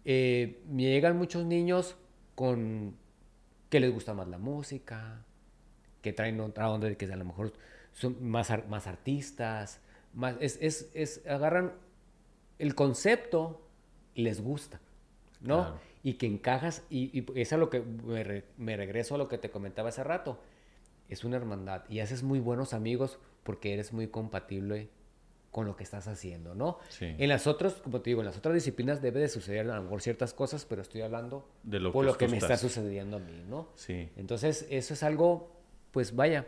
eh, llegan muchos niños con que les gusta más la música, que traen otra onda que a lo mejor son más, más artistas, más, es, es, es, agarran el concepto les gusta, ¿no? Y que encajas, y, y es a lo que me, regreso a lo que te comentaba hace rato, es una hermandad y haces muy buenos amigos porque eres muy compatible con lo que estás haciendo, ¿no? En las otras, como te digo, en las otras disciplinas debe de suceder a lo mejor ciertas cosas, pero estoy hablando de lo por que lo que me está sucediendo a mí, ¿no? Sí. Entonces, eso es algo, pues vaya,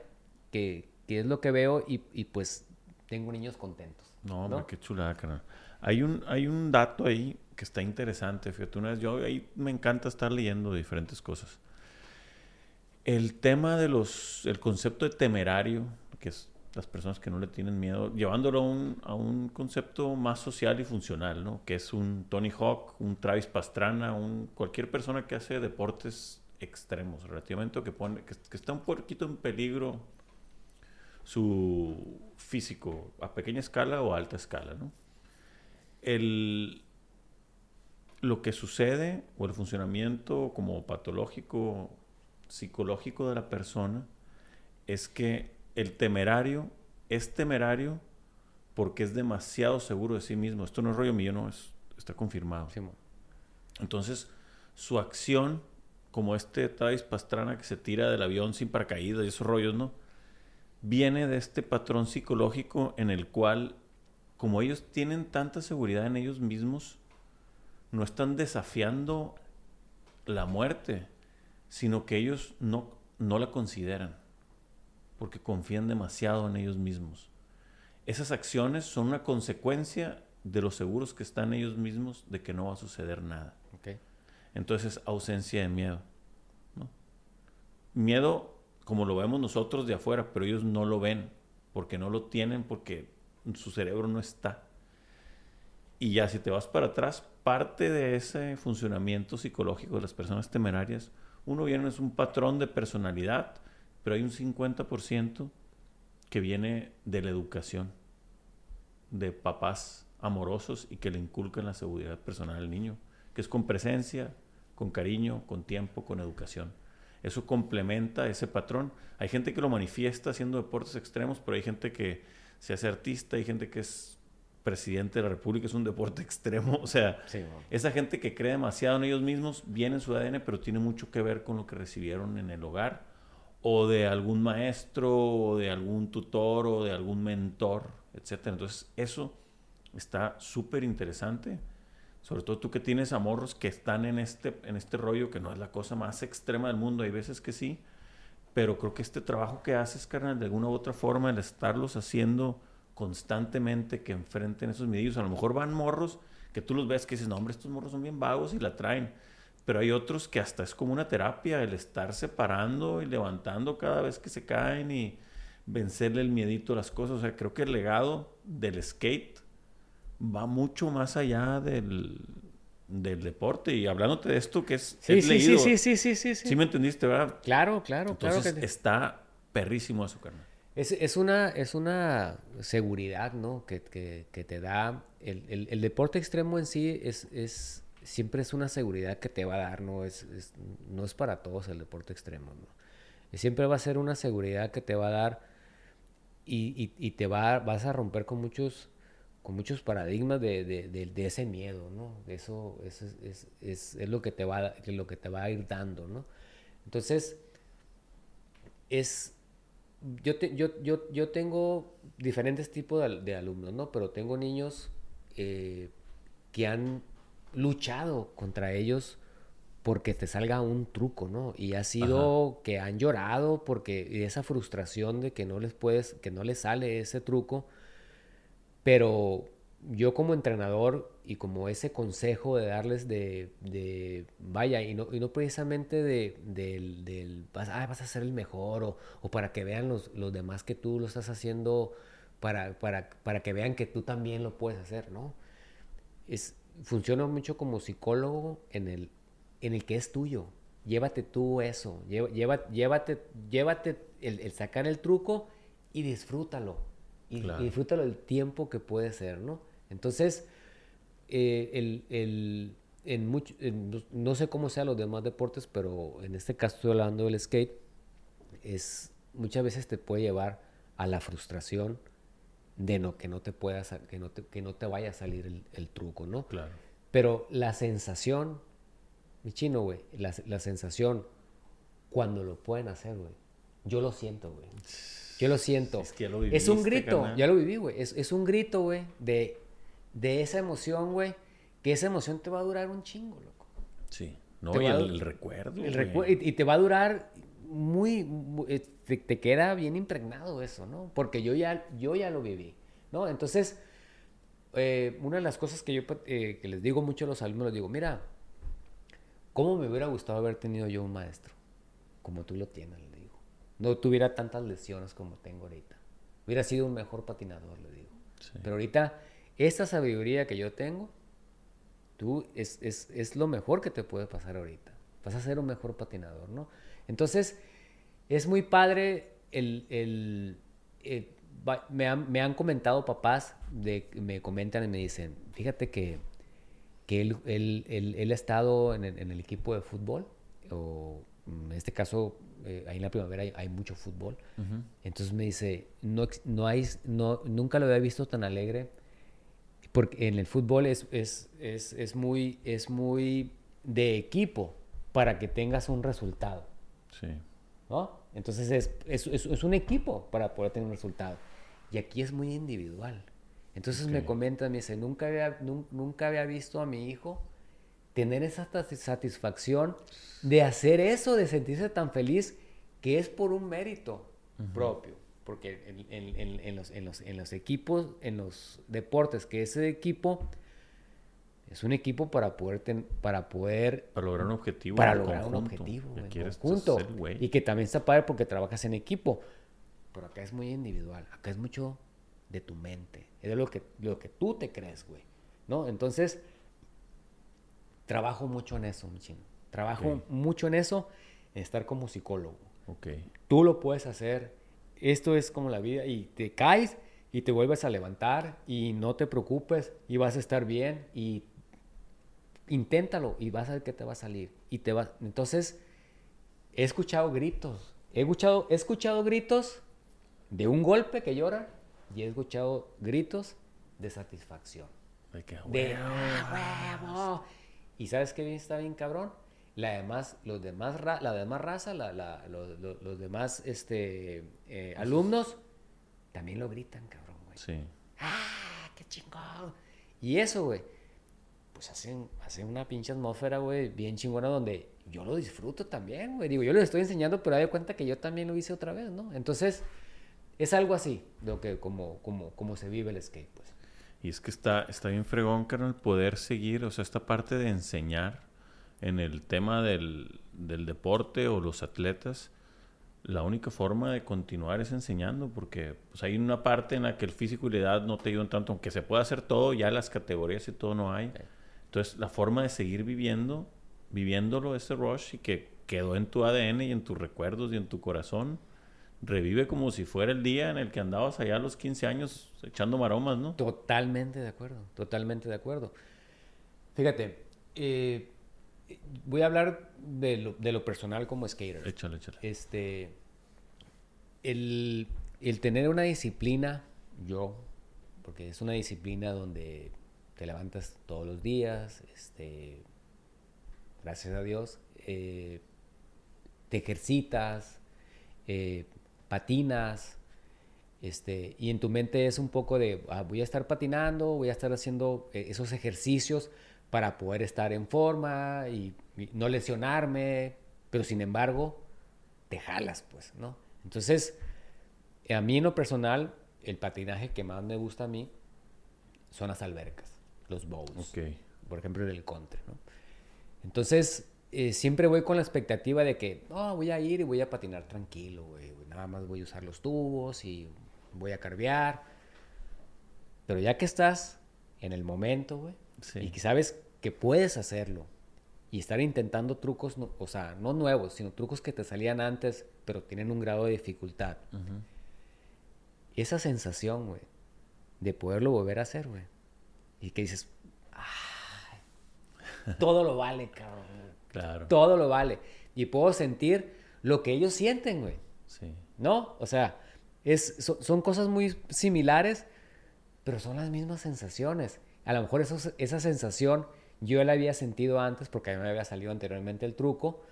que, que es lo que veo y, y, pues tengo niños contentos. No, hombre, qué chulada, carnal. Hay un, hay un dato ahí que está interesante, fíjate, una vez yo ahí me encanta estar leyendo diferentes cosas. El tema de los, el concepto de temerario, que es las personas que no le tienen miedo, llevándolo a un, a un concepto más social y funcional, ¿no? Que es un Tony Hawk, un Travis Pastrana, un, cualquier persona que hace deportes extremos, relativamente, que, pone, que, está un poquito en peligro su físico, a pequeña escala o a alta escala, ¿no? El, lo que sucede, o el funcionamiento como patológico, psicológico de la persona, es que el temerario es temerario porque es demasiado seguro de sí mismo. Esto no es rollo mío, no, es, está confirmado. Entonces, su acción, como este Travis Pastrana que se tira del avión sin paracaídas y esos rollos, ¿no? Viene de este patrón psicológico en el cual, como ellos tienen tanta seguridad en ellos mismos, no están desafiando la muerte, sino que ellos no, no la consideran porque confían demasiado en ellos mismos. Esas acciones son una consecuencia de los seguros que están ellos mismos de que no va a suceder nada. Entonces, ausencia de miedo. Miedo como lo vemos nosotros de afuera, pero ellos no lo ven, porque no lo tienen, porque su cerebro no está. Y ya si te vas para atrás, parte de ese funcionamiento psicológico de las personas temerarias, uno viene es un patrón de personalidad, pero hay un 50% que viene de la educación, de papás amorosos y que le inculcan la seguridad personal al niño, que es con presencia, con cariño, con tiempo, con educación. Eso complementa ese patrón. Hay gente que lo manifiesta haciendo deportes extremos, pero hay gente que se hace artista, hay gente que es presidente de la República, es un deporte extremo. O sea, esa gente que cree demasiado en ellos mismos viene en su ADN, pero tiene mucho que ver con lo que recibieron en el hogar o de algún maestro o de algún tutor o de algún mentor, etc. Entonces eso está súper interesante. Sobre todo tú que tienes amorros que están en este, en este rollo que no es la cosa más extrema del mundo, hay veces que sí, pero creo que este trabajo que haces, carnal, de alguna u otra forma, el estarlos haciendo constantemente que enfrenten esos medios, a lo mejor van morros que tú los ves que dices, no, hombre, estos morros son bien vagos y la traen pero hay otros que hasta es como una terapia el estar separando y levantando cada vez que se caen y vencerle el miedito a las cosas. O sea, creo que el legado del skate va mucho más allá del, del deporte. Y hablándote de esto que es, sí, sí, Sí, sí, sí, sí, sí, sí. me entendiste, verdad? Claro, claro, claro. Que está perrísimo eso, carnal. Es, es, una, es una seguridad, ¿no? Que, que, que te da... El, el, el, deporte extremo en sí es, es siempre es una seguridad que te va a dar, no es, no es para todos el deporte extremo, ¿no? Siempre va a ser una seguridad que te va a dar y, y, te va, vas a romper con muchos, con muchos paradigmas de, de, de, ese miedo, ¿no? Eso, es, es, es, es, lo, que te va, lo que te va a ir dando, ¿no? Entonces, es... Yo, te, yo, yo, yo tengo diferentes tipos de, alumnos, ¿no? Pero tengo niños eh, que han luchado contra ellos porque te salga un truco, ¿no? Y ha sido que han llorado porque esa frustración de que no les puedes, que no les sale ese truco, pero yo como entrenador y como ese consejo de darles de, vaya, y no, y no precisamente de, del, vas, a ser el mejor o, para que vean los, los, demás que tú lo estás haciendo, para, para, para que vean que tú también lo puedes hacer, ¿no? Es, funciona mucho como psicólogo en el, en el que es tuyo. Llévate tú eso, lleva, llévate, llévate el, sacar el truco y disfrútalo. Y, disfrútalo el tiempo que puede ser, ¿no? Entonces, eh, el, el, en mucho, no sé cómo sean los demás deportes, pero en este caso estoy hablando del skate, es, muchas veces te puede llevar a la frustración, de no, que no te puedas, que no te, que no te vaya a salir el, truco, ¿no? Claro. Pero la sensación, mi chino, güey, la, sensación cuando lo pueden hacer, güey, yo lo siento, güey. Yo lo siento. Es, que lo es un grito, ya lo viví, güey. Es, es, un grito, güey, de, de esa emoción, güey, que esa emoción te va a durar un chingo, loco. Sí. No, y el, recuerdo. El y, te va a durar muy, eh, te, queda bien impregnado eso, ¿no? Porque yo ya, yo ya lo viví, ¿no? Entonces, eh, una de las cosas que yo eh, que les digo mucho a los alumnos, les digo, mira, ¿cómo me hubiera gustado haber tenido yo un maestro como tú lo tienes? No tuviera tantas lesiones como tengo ahorita. Hubiera sido un mejor patinador, le digo. Pero ahorita, esta sabiduría que yo tengo, tú es, es, es, lo mejor que te puede pasar ahorita. Vas a ser un mejor patinador, ¿no? Entonces, es muy padre el... el, me, han, me, han, comentado papás, de, me comentan y me dicen, fíjate que, que él, él, él, ha estado en en el, equipo de fútbol, o en este caso, eh, ahí en la primavera hay, mucho fútbol. Entonces me dice, no, no hay, no, nunca lo había visto tan alegre porque en el fútbol es, es, es, es, muy, es muy de equipo para que tengas un resultado. Sí. ¿No? Entonces es, es, es, un equipo para poder tener un resultado. Y aquí es muy individual. Entonces me comenta, me dice, nunca había, nunca había visto a mi hijo tener esa satisfacción de hacer eso, de sentirse tan feliz, que es por un mérito propio. Porque en, los, equipos, en los deportes, que ese equipo es un equipo para poder para poder para lograr un objetivo para lograr un objetivo y que también está padre porque trabajas en equipo. Pero acá es muy individual acá es mucho de tu mente es de lo que lo que tú te crees güey no entonces trabajo mucho en eso mi trabajo mucho en eso en estar como psicólogo. Okay. tú lo puedes hacer. Esto es como la vida y te caes y te vuelves a levantar y no te preocupes y vas a estar bien y inténtalo y vas a ver que te va a salir y te va entonces he escuchado gritos. He escuchado he escuchado gritos de un golpe que llora y he escuchado gritos de satisfacción. De ah, y sabes qué bien está bien cabrón la demás, los demás, la demás raza, la, los, demás este, eh, alumnos, también lo gritan, cabrón, güey. Sí. ¡Ah, qué chingón! Y eso, güey, pues hacen, hacen una pinche atmósfera, güey, bien chingona donde yo lo disfruto también, güey. Digo, yo les estoy enseñando, pero hay cuenta que yo también lo hice otra vez, ¿no? Entonces, es algo así, lo que, como, como, como se vive el skate, pues. Y es que está, está bien fregón, carnal, poder seguir, o sea, esta parte de enseñar en el tema del, del, deporte o los atletas, la única forma de continuar es enseñando, porque pues, hay una parte en la que el físico y la edad no te ayudan tanto, aunque se puede hacer todo, ya las categorías y todo no hay. Entonces, la forma de seguir viviendo, viviéndolo, ese rush, y que quedó en tu ADN y en tus recuerdos y en tu corazón, revive como si fuera el día en el que andabas allá a los 15 años echando maromas, ¿no? Totalmente de acuerdo, totalmente de acuerdo. Fíjate, eh, voy a hablar de lo, de lo personal como skater. Échale, échale. Este, el, el tener una disciplina, yo, porque es una disciplina donde te levantas todos los días, este, gracias a Dios, eh, te ejercitas, eh, patinas, este, y en tu mente es un poco de, ah, voy a estar patinando, voy a estar haciendo eh, esos ejercicios para poder estar en forma y, no lesionarme, pero sin embargo, te jalas, pues, ¿no? Entonces, a mí en lo personal, el patinaje que más me gusta a mí son las albercas, los bowls. Por ejemplo, el country, ¿no? Entonces, eh, siempre voy con la expectativa de que, no, voy a ir y voy a patinar tranquilo, güey. Nada más voy a usar los tubos y voy a carvear. Pero ya que estás en el momento, güey, y que sabes que puedes hacerlo y estar intentando trucos, o sea, no nuevos, sino trucos que te salían antes, pero tienen un grado de dificultad. Esa sensación, güey, de poderlo volver a hacer, güey. Y que dices, todo lo vale, cabrón. Claro. Todo lo vale. Y puedo sentir lo que ellos sienten, güey. Sí. ¿No? O sea, es, son cosas muy similares, pero son las mismas sensaciones a lo mejor esa sensación yo la había sentido antes porque a mí me había salido anteriormente el truco,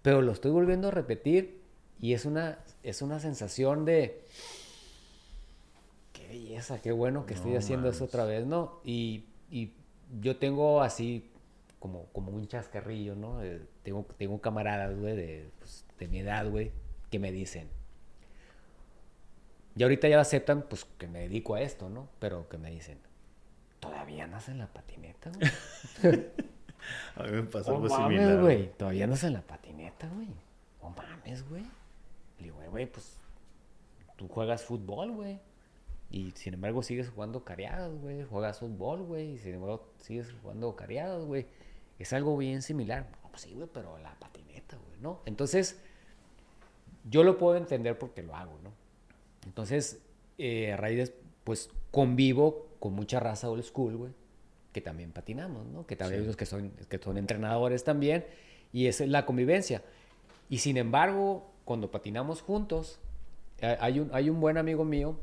pero lo estoy volviendo a repetir Y es una, es una sensación de... Qué belleza, qué bueno que estoy haciendo eso otra vez, ¿no? Y, y, yo tengo así como, como un chascarrillo, ¿no? Eh, tengo, tengo camaradas, güey, de, pues, de mi edad, güey, que me dicen... Y ahorita ya aceptan, pues, que me dedico a esto, ¿no? Pero que me dicen, ¿todavía andas en la patineta, güey? a mí me pasó algo similar. güey, todavía andas en la patineta, güey. No mames, güey. Le digo, güey, pues tú juegas fútbol, güey. Y sin embargo sigues jugando cariados, güey. Juegas fútbol, güey. Y sin embargo sigues jugando cariados, güey. Es algo bien similar. No, pues sí, güey, pero la patineta, güey, ¿no? Entonces, yo lo puedo entender porque lo hago, ¿no? Entonces, eh, a raíz de, pues, convivo con mucha raza old school, güey, que también patinamos, ¿no? Que también los que son, que son entrenadores también. Y esa es la convivencia. Y sin embargo, cuando patinamos juntos, hay un, hay un buen amigo mío,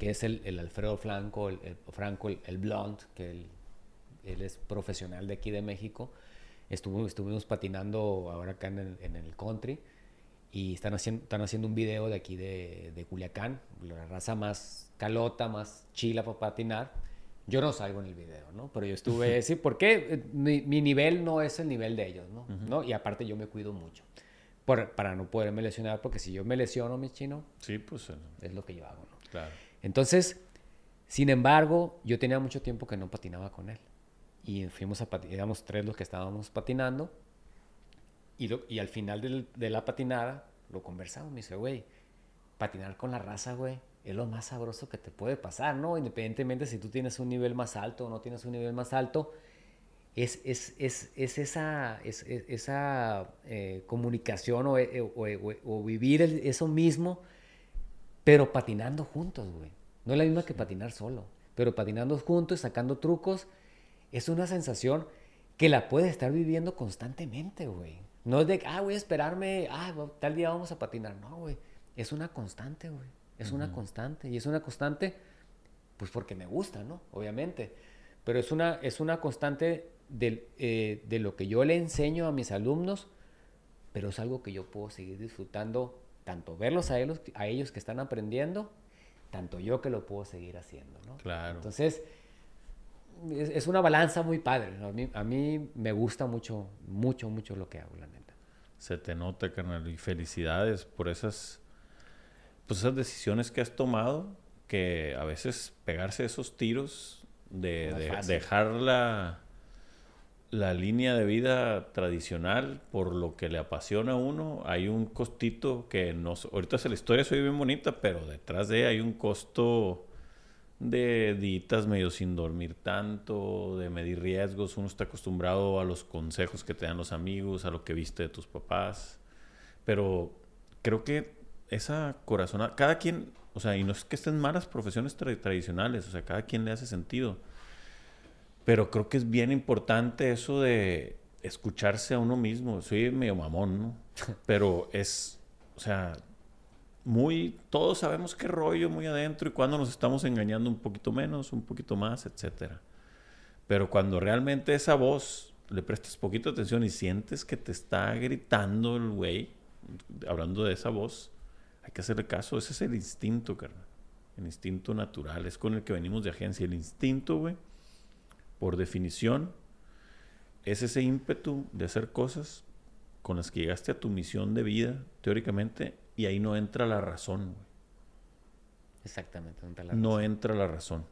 que es el, el Alfredo Franco, el, Franco, el, el Blond, que él, él, es profesional de aquí de México. Estuvo, estuvimos patinando ahora acá en el, en el country y están haciendo, están haciendo un video de aquí de, de Culiacán, la raza más calota, más chila para patinar. Yo no salgo en el video, ¿no? Pero yo estuve, sí, porque mi, mi, nivel no es el nivel de ellos, ¿no? ¿no? Y aparte yo me cuido mucho para no poderme lesionar, porque si yo me lesiono, mi chino, sí, pues, eh, es lo que yo hago, ¿no? Claro. Entonces, sin embargo, yo tenía mucho tiempo que no patinaba con él. Y fuimos a patinar, éramos tres los que estábamos patinando. Y, y al final de la patinada, lo conversamos. Me dice, güey, patinar con la raza, güey, es lo más sabroso que te puede pasar, ¿no? Independientemente si tú tienes un nivel más alto o no tienes un nivel más alto, es, es, es, es esa, esa eh, comunicación o, eh, o, vivir eso mismo, pero patinando juntos, güey. No es la misma que patinar solo, pero patinando juntos, sacando trucos, es una sensación que la puedes estar viviendo constantemente, güey. No es de, ah, voy a esperarme, ah, tal día vamos a patinar. No, güey. Es una constante, güey. Es una constante. Y es una constante, pues porque me gusta, ¿no? Obviamente. Pero es una, es una constante eh, de, lo que yo le enseño a mis alumnos, pero es algo que yo puedo seguir disfrutando, tanto verlos a ellos, a ellos que están aprendiendo, tanto yo que lo puedo seguir haciendo, ¿no? Claro. Entonces, es, una balanza muy padre. A mí, a mí me gusta mucho, mucho, mucho lo que hago, la neta. Se te nota, carnal, y felicidades por esas, pues esas decisiones que has tomado, que a veces pegarse esos tiros de, de dejar la, la línea de vida tradicional, por lo que le apasiona a uno, hay un costito que no... Ahorita la historia soy bien bonita, pero detrás de ella hay un costo de ditas medio sin dormir tanto, de medir riesgos. Uno está acostumbrado a los consejos que te dan los amigos, a lo que viste de tus papás. Pero creo que esa corazonada... Cada quien... O sea, y no es que estén malas profesiones tradicionales, o sea, cada quien le hace sentido pero creo que es bien importante eso de escucharse a uno mismo. Soy medio mamón, ¿no? Pero es, o sea, muy, todos sabemos qué rollo muy adentro y cuando nos estamos engañando un poquito menos, un poquito más, etcétera. Pero cuando realmente esa voz le prestas poquito atención y sientes que te está gritando el güey, hablando de esa voz, hay que hacerle caso. Ese es el instinto, carnal. El instinto natural. Es con el que venimos de agencia. El instinto, güey por definición, es ese ímpetu de hacer cosas con las que llegaste a tu misión de vida, teóricamente, y ahí no entra la razón. Exactamente, no entra la razón. No entra la razón.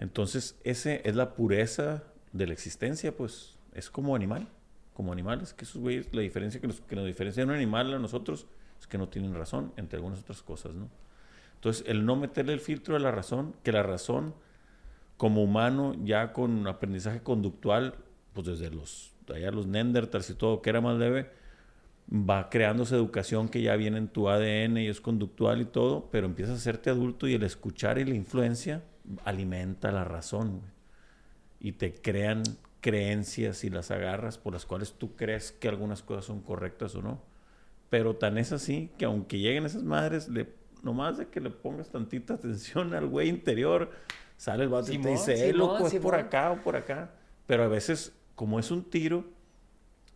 Entonces, ese es la pureza de la existencia, pues es como animal, como animales, que esos güeyes, la diferencia que nos, que nos diferencia de un animal a nosotros es que no tienen razón, entre algunas otras cosas, ¿no? Entonces, el no meterle el filtro de la razón, que la razón como humano, ya con aprendizaje conductual, pues desde los, allá los Neanderthals y todo, que era más leve, va creándose educación que ya viene en tu ADN y es conductual y todo, pero empiezas a hacerte adulto y el escuchar y la influencia alimenta la razón. Y te crean creencias y las agarras por las cuales tú crees que algunas cosas son correctas o no. Pero tan es así que aunque lleguen esas madres, le, nomás de que le pongas tantita atención al güey interior, Sale el vato y te dice, loco, es por acá o por acá. Pero a veces, como es un tiro,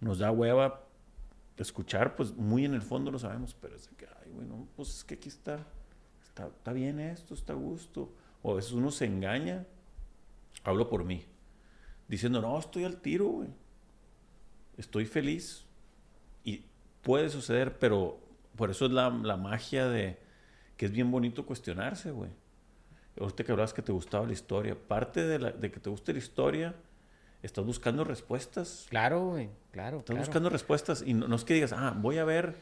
nos da hueva escuchar, pues muy en el fondo lo sabemos, pero es que, ay, bueno, pues es que aquí está, está, está bien esto, está a gusto. O a veces uno se engaña, hablo por mí, diciendo, no, estoy al tiro. Estoy feliz. Y puede suceder, pero por eso es la, la magia de que es bien bonito cuestionarse, güey. Ahorita que hablabas que te gustaba la historia. Parte de, la, de que te guste la historia, estás buscando respuestas. Claro, güey, claro. Estás buscando respuestas y no, es que digas, ah, voy a ver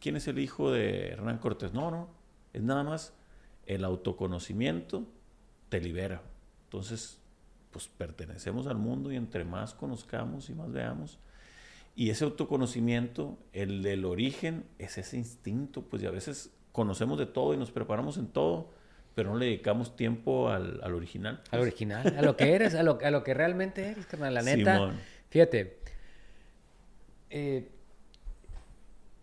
quién es el hijo de Hernán Cortés. No, no. Es nada más el autoconocimiento te libera. Entonces, pues pertenecemos al mundo y entre más conozcamos y más veamos. Y ese autoconocimiento, el del origen, es ese instinto, pues y a veces conocemos de todo y nos preparamos en todo, pero no le dedicamos tiempo al, al original. Al original, a lo que eres, a lo, a lo que realmente eres, carnal. La neta, fíjate, eh,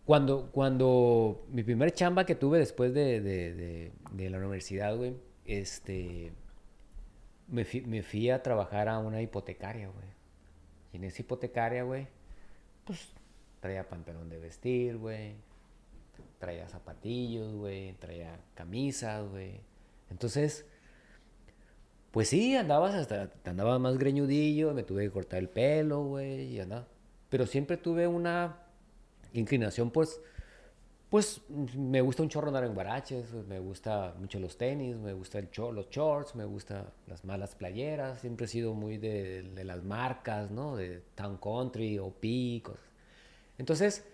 cuando, cuando mi primer chamba que tuve después de, de, de, la universidad, güey, este, me fui, me fui a trabajar a una hipotecaria, güey. Y en esa hipotecaria, güey, pues traía pantalón de vestir, güey. Traía zapatillos, güey. Traía camisas, güey entonces, pues sí, andabas hasta, andaba más greñudillo, me tuve que cortar el pelo, güey, y andaba. Pero siempre tuve una inclinación, pues, pues me gusta un chorro andar en guaraches, me gusta mucho los tenis, me gusta el los shorts, me gusta las malas playeras, siempre he sido muy de, las marcas, ¿no? De Town Country o Picos. Entonces,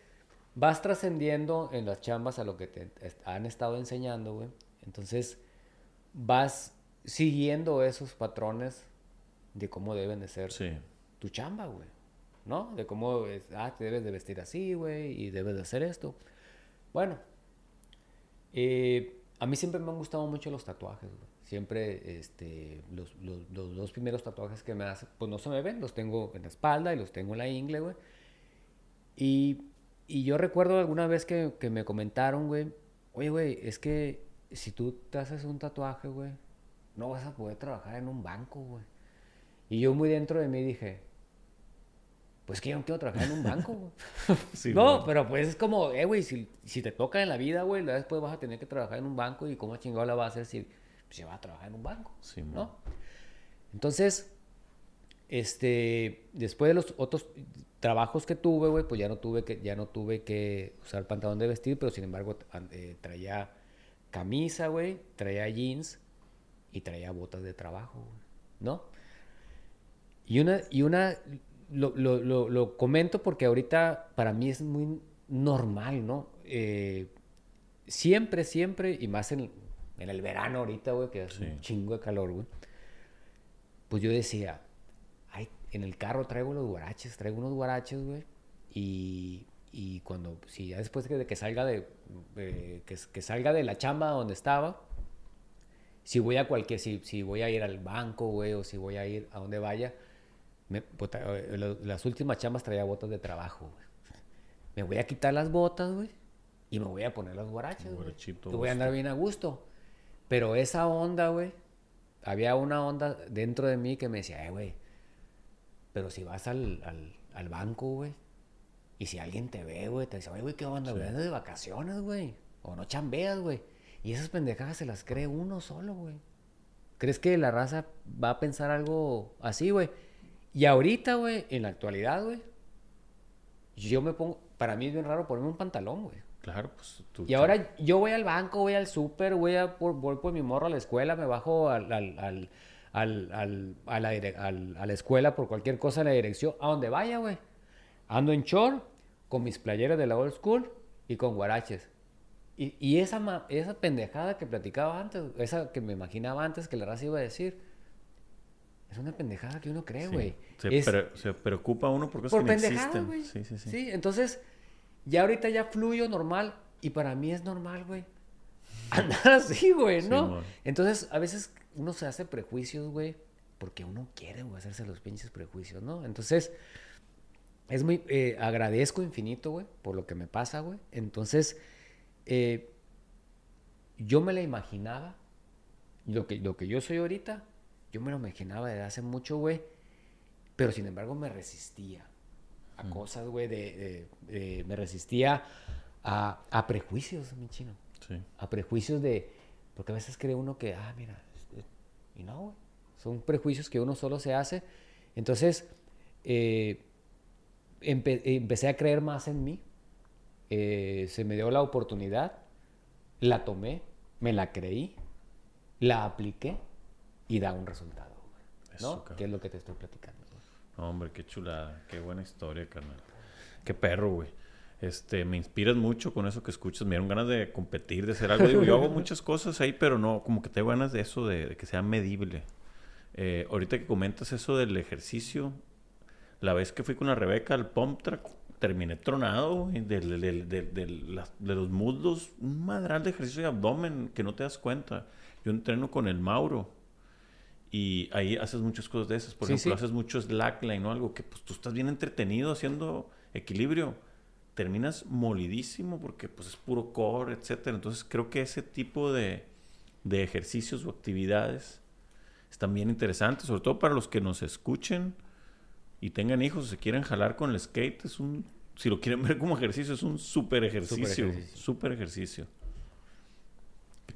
vas trascendiendo en las chambas a lo que te han estado enseñando, güey. Entonces, vas siguiendo esos patrones de cómo deben de ser tu chamba, güey. ¿No? De cómo, ah, te debes de vestir así, güey, y debes de hacer esto. Bueno, eh, a mí siempre me han gustado mucho los tatuajes, güey. Siempre, este, los, los, los, dos primeros tatuajes que me hacen, pues no se me ven, los tengo en la espalda y los tengo en la ingle, güey. Y, y yo recuerdo alguna vez que, que me comentaron, güey, oye, güey, es que si tú te haces un tatuaje, güey, no vas a poder trabajar en un banco, güey. Y yo muy dentro de mí dije, pues que yo no quiero trabajar en un banco, güey. no, pero pues es como, eh, güey, si, si, te toca en la vida, güey, después vas a tener que trabajar en un banco y cómo chingado la vas a hacer si se va a trabajar en un banco, sí, ¿no? Entonces, este, después de los otros trabajos que tuve, güey, pues ya no tuve que, ya no tuve que usar pantalón de vestir, pero sin embargo eh, traía camisa, güey, traía jeans y traía botas de trabajo, ¿no? Y una, y una, lo, comento porque ahorita para mí es muy normal, ¿no? Eh, siempre, siempre, y más en, el verano ahorita, güey, que es un chingo de calor, güey. Pues yo decía, ay, en el carro traigo los guaraches, traigo unos guaraches, güey. Y y cuando, si ya después de que salga de, que, salga de la chamba donde estaba, si voy a cualquier, si, si voy a ir al banco, güey, o si voy a ir a donde vaya, me, eh, las últimas chambas traía botas de trabajo, güey. Me voy a quitar las botas, güey, y me voy a poner las guaraches, güey. Voy a andar bien a gusto. Pero esa onda, güey, había una onda dentro de mí que me decía, eh, güey, pero si vas al, al, al banco, güey, y si alguien te ve, güey, te dice, oye, güey, ¿qué onda? Sí. de vacaciones, güey. O no chambeas, güey. Y esas pendejadas se las cree uno solo, güey. ¿Crees que la raza va a pensar algo así, güey? Y ahorita, güey, en la actualidad, güey, yo me pongo, para mí es bien raro ponerme un pantalón, güey. Claro, pues tú. Y ahora yo voy al banco, voy al súper, voy, a, por, voy por mi morro a la escuela, me bajo al, al, al, al a, la, a la escuela por cualquier cosa en la dirección, a donde vaya, güey. Ando en short, con mis playeras de la old school y con guaraches. Y, y esa, esa pendejada que platicaba antes, esa que me imaginaba antes que la raza iba a decir, es una pendejada que uno cree, güey. Se, preocupa uno porque por que no existen. Sí, sí, sí. Sí, entonces, ya ahorita ya fluyo normal y para mí es normal, güey. Andar así, güey, ¿no? entonces, a veces uno se hace prejuicios, güey, porque uno quiere, güey, hacerse los pinches prejuicios, ¿no? Entonces, es muy, eh, agradezco infinito, güey, por lo que me pasa, güey. Entonces, eh, yo me la imaginaba, lo que, lo que yo soy ahorita, yo me lo imaginaba desde hace mucho, güey, pero sin embargo me resistía. a cosas, güey, de, me resistía a, a, prejuicios, mi chino. Sí. A prejuicios de, porque a veces cree uno que, ah, mira, este, y no, güey. Son prejuicios que uno solo se hace. Entonces, eh, empecé a creer más en mí. Eh, se me dio la oportunidad, la tomé, me la creí, la apliqué y da un resultado. ¿no? ¿Qué es lo que te estoy platicando? hombre, qué chulada, qué buena historia, carnal. Qué perro, güey. Este, me inspiras mucho con eso que escuchas. Me dieron ganas de competir, de hacer algo. yo hago muchas cosas ahí, pero no, como que tengo ganas de eso, de, que sea medible. Eh, ahorita que comentas eso del ejercicio, la vez que fui con la Rebeca al pump track, terminé tronado, de, de, los muslos, un madral de ejercicio de abdomen que no te das cuenta. Yo entreno con el Mauro y ahí haces muchas cosas de esas. Por ejemplo, haces mucho slackline o algo que pues tú estás bien entretenido haciendo equilibrio. Terminas molidísimo porque pues es puro core, etcétera. Entonces creo que ese tipo de, de ejercicios o actividades están bien interesantes, sobre todo para los que nos escuchen y tengan hijos se quieren jalar con el skate. Es un, si lo quieren ver como ejercicio, es un súper ejercicio. Súper ejercicio.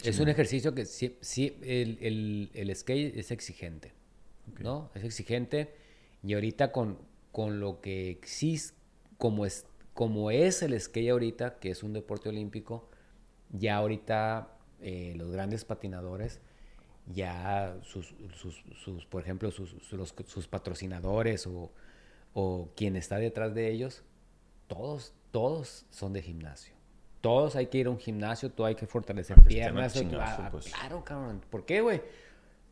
Es un ejercicio que sí, sí el, el, skate es exigente, ¿no? Es exigente y ahorita con, con lo que existe, como es, como es el skate ahorita, que es un deporte olímpico, ya ahorita eh, los grandes patinadores, ya sus, sus, sus por ejemplo, sus, sus patrocinadores o, o quien está detrás de ellos, todos, todos son de gimnasio todos hay que ir a un gimnasio, todo hay que fortalecer piernas. Ah, pues. Claro, cabrón. ¿Por qué, güey?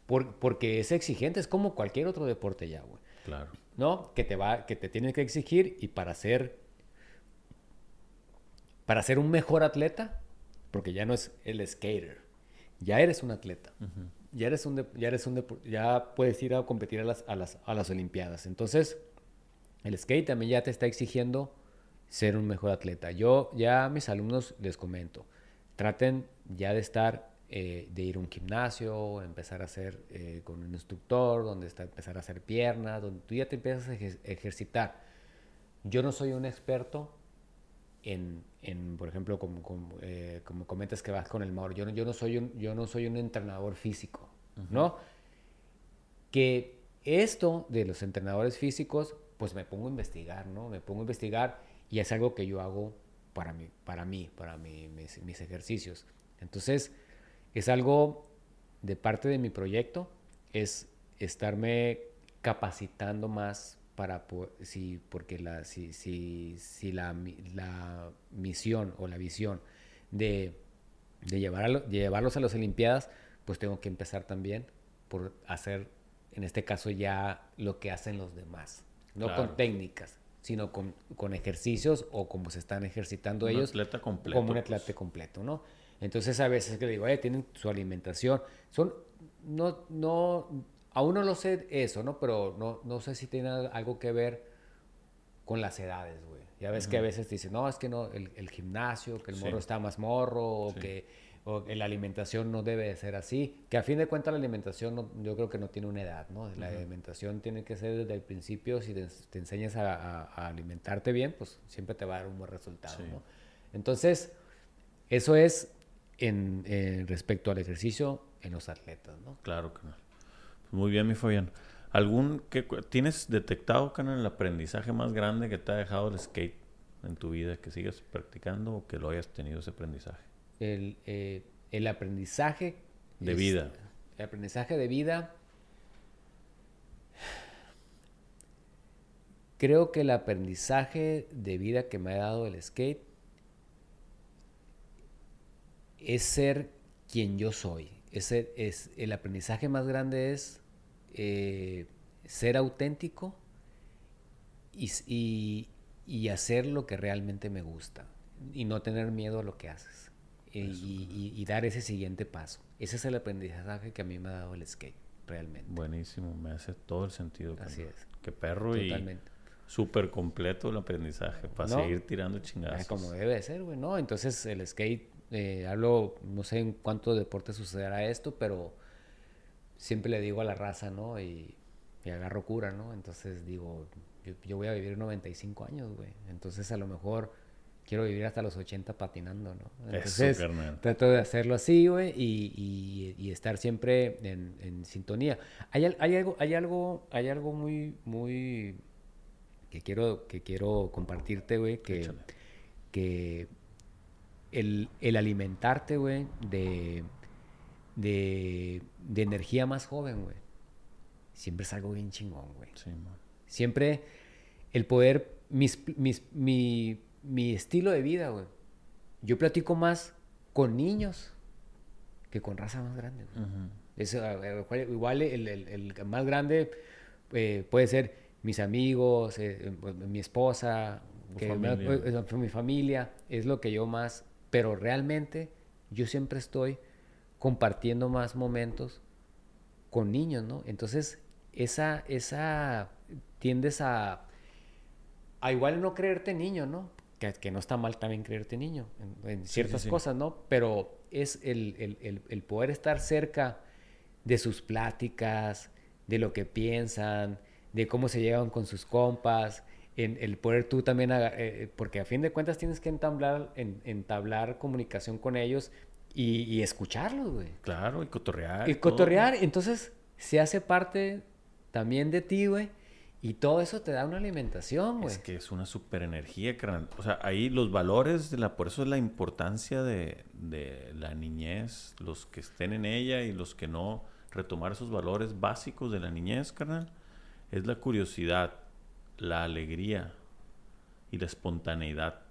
porque es exigente, es como cualquier otro deporte ya, güey. Claro. ¿No? Que te va, que te tiene que exigir y para ser, para ser un mejor atleta, porque ya no es el skater, ya eres un atleta. Ya eres un, ya eres un, ya puedes ir a competir a las, a las, a las Olimpiadas. Entonces, el skate también ya te está exigiendo ser un mejor atleta. Yo ya a mis alumnos les comento, traten ya de estar, eh, de ir a un gimnasio, empezar a hacer eh, con un instructor, donde está, empezar a hacer piernas, donde tú ya te empiezas a ejercitar. Yo no soy un experto en, en por ejemplo, como, como, eh, como, comentas que vas con el Mauro, yo no, yo no, soy, un, yo no soy un entrenador físico, ¿no? Que esto de los entrenadores físicos, pues me pongo a investigar, ¿no? Me pongo a investigar y es algo que yo hago para mí, para mí, para mis, ejercicios. Entonces, es algo de parte de mi proyecto, es estarme capacitando más para, si, porque la, si, si, si la, la, misión o la visión de, de, llevar llevarlos a las Olimpiadas, pues tengo que empezar también por hacer, en este caso ya lo que hacen los demás, no con técnicas, sino con, con, ejercicios o como se están ejercitando ellos. Atleta completo, como un atleta pues. completo, ¿no? Entonces a veces que digo, eh, tienen su alimentación. Son, no, no, aún no lo sé eso, ¿no? Pero no, no sé si tiene algo que ver con las edades, güey. Ya ves que a veces te dicen, no, es que no, el, el gimnasio, que el morro está más morro, o que o la alimentación no debe de ser así, que a fin de cuentas la alimentación yo creo que no tiene una edad, ¿no? La alimentación tiene que ser desde el principio, si te, enseñas a, alimentarte bien, pues siempre te va a dar un buen resultado, ¿no? Entonces, eso es en, respecto al ejercicio en los atletas, ¿no? Claro, canal. Pues muy bien, mi Fabián. ¿Algún que tienes detectado, canal, el aprendizaje más grande que te ha dejado el skate en tu vida, que sigas practicando o que lo hayas tenido ese aprendizaje? el, eh, el aprendizaje. De vida. El aprendizaje de vida. Creo que el aprendizaje de vida que me ha dado el skate es ser quien yo soy. Es, es el aprendizaje más grande es eh, ser auténtico y, y hacer lo que realmente me gusta y no tener miedo a lo que haces y, dar ese siguiente paso. Ese es el aprendizaje que a mí me ha dado el skate, realmente. Buenísimo, me hace todo el sentido. Así es. Qué perro y súper completo el aprendizaje para seguir tirando chingadas. Como debe ser, güey, ¿no? Entonces el skate, eh, hablo, no sé en cuánto deporte sucederá esto, pero siempre le digo a la raza, ¿no? Y y agarro cura, ¿no? Entonces digo, yo, voy a vivir 95 años, güey. Entonces a lo mejor quiero vivir hasta los 80 patinando, ¿no? Entonces trato de hacerlo así, güey, y, y, estar siempre en, en sintonía. Hay, hay, algo, hay algo, hay algo muy, muy que quiero, que quiero compartirte, güey, que, que el, el alimentarte, güey, de, de, de energía más joven, güey siempre es algo bien chingón, güey. Sí, siempre el poder, mis, mis, mi, mi estilo de vida, güey. Yo platico más con niños que con raza más grande. igual el, el, el, más grande eh, puede ser mis amigos, eh, pues, mi esposa, que familia. mi familia, es lo que yo más, pero realmente yo siempre estoy compartiendo más momentos con niños, ¿no? Entonces, esa, esa, tiendes a, a igual no creerte niño, ¿no? Que, que no está mal también creerte niño en, ciertas cosas, ¿no? Pero es el, el, el, poder estar cerca de sus pláticas, de lo que piensan, de cómo se llevan con sus compas, en el poder tú también, eh, porque a fin de cuentas tienes que entablar, en, entablar comunicación con ellos y, y escucharlos, güey. Claro, y cotorrear. Y cotorrear, entonces se hace parte también de ti, güey. Y todo eso te da una alimentación, güey. Es que es una super energía, carnal. O sea, ahí los valores de la... Por eso es la importancia de, de la niñez, los que estén en ella y los que no, retomar esos valores básicos de la niñez, carnal. Es la curiosidad, la alegría y la espontaneidad.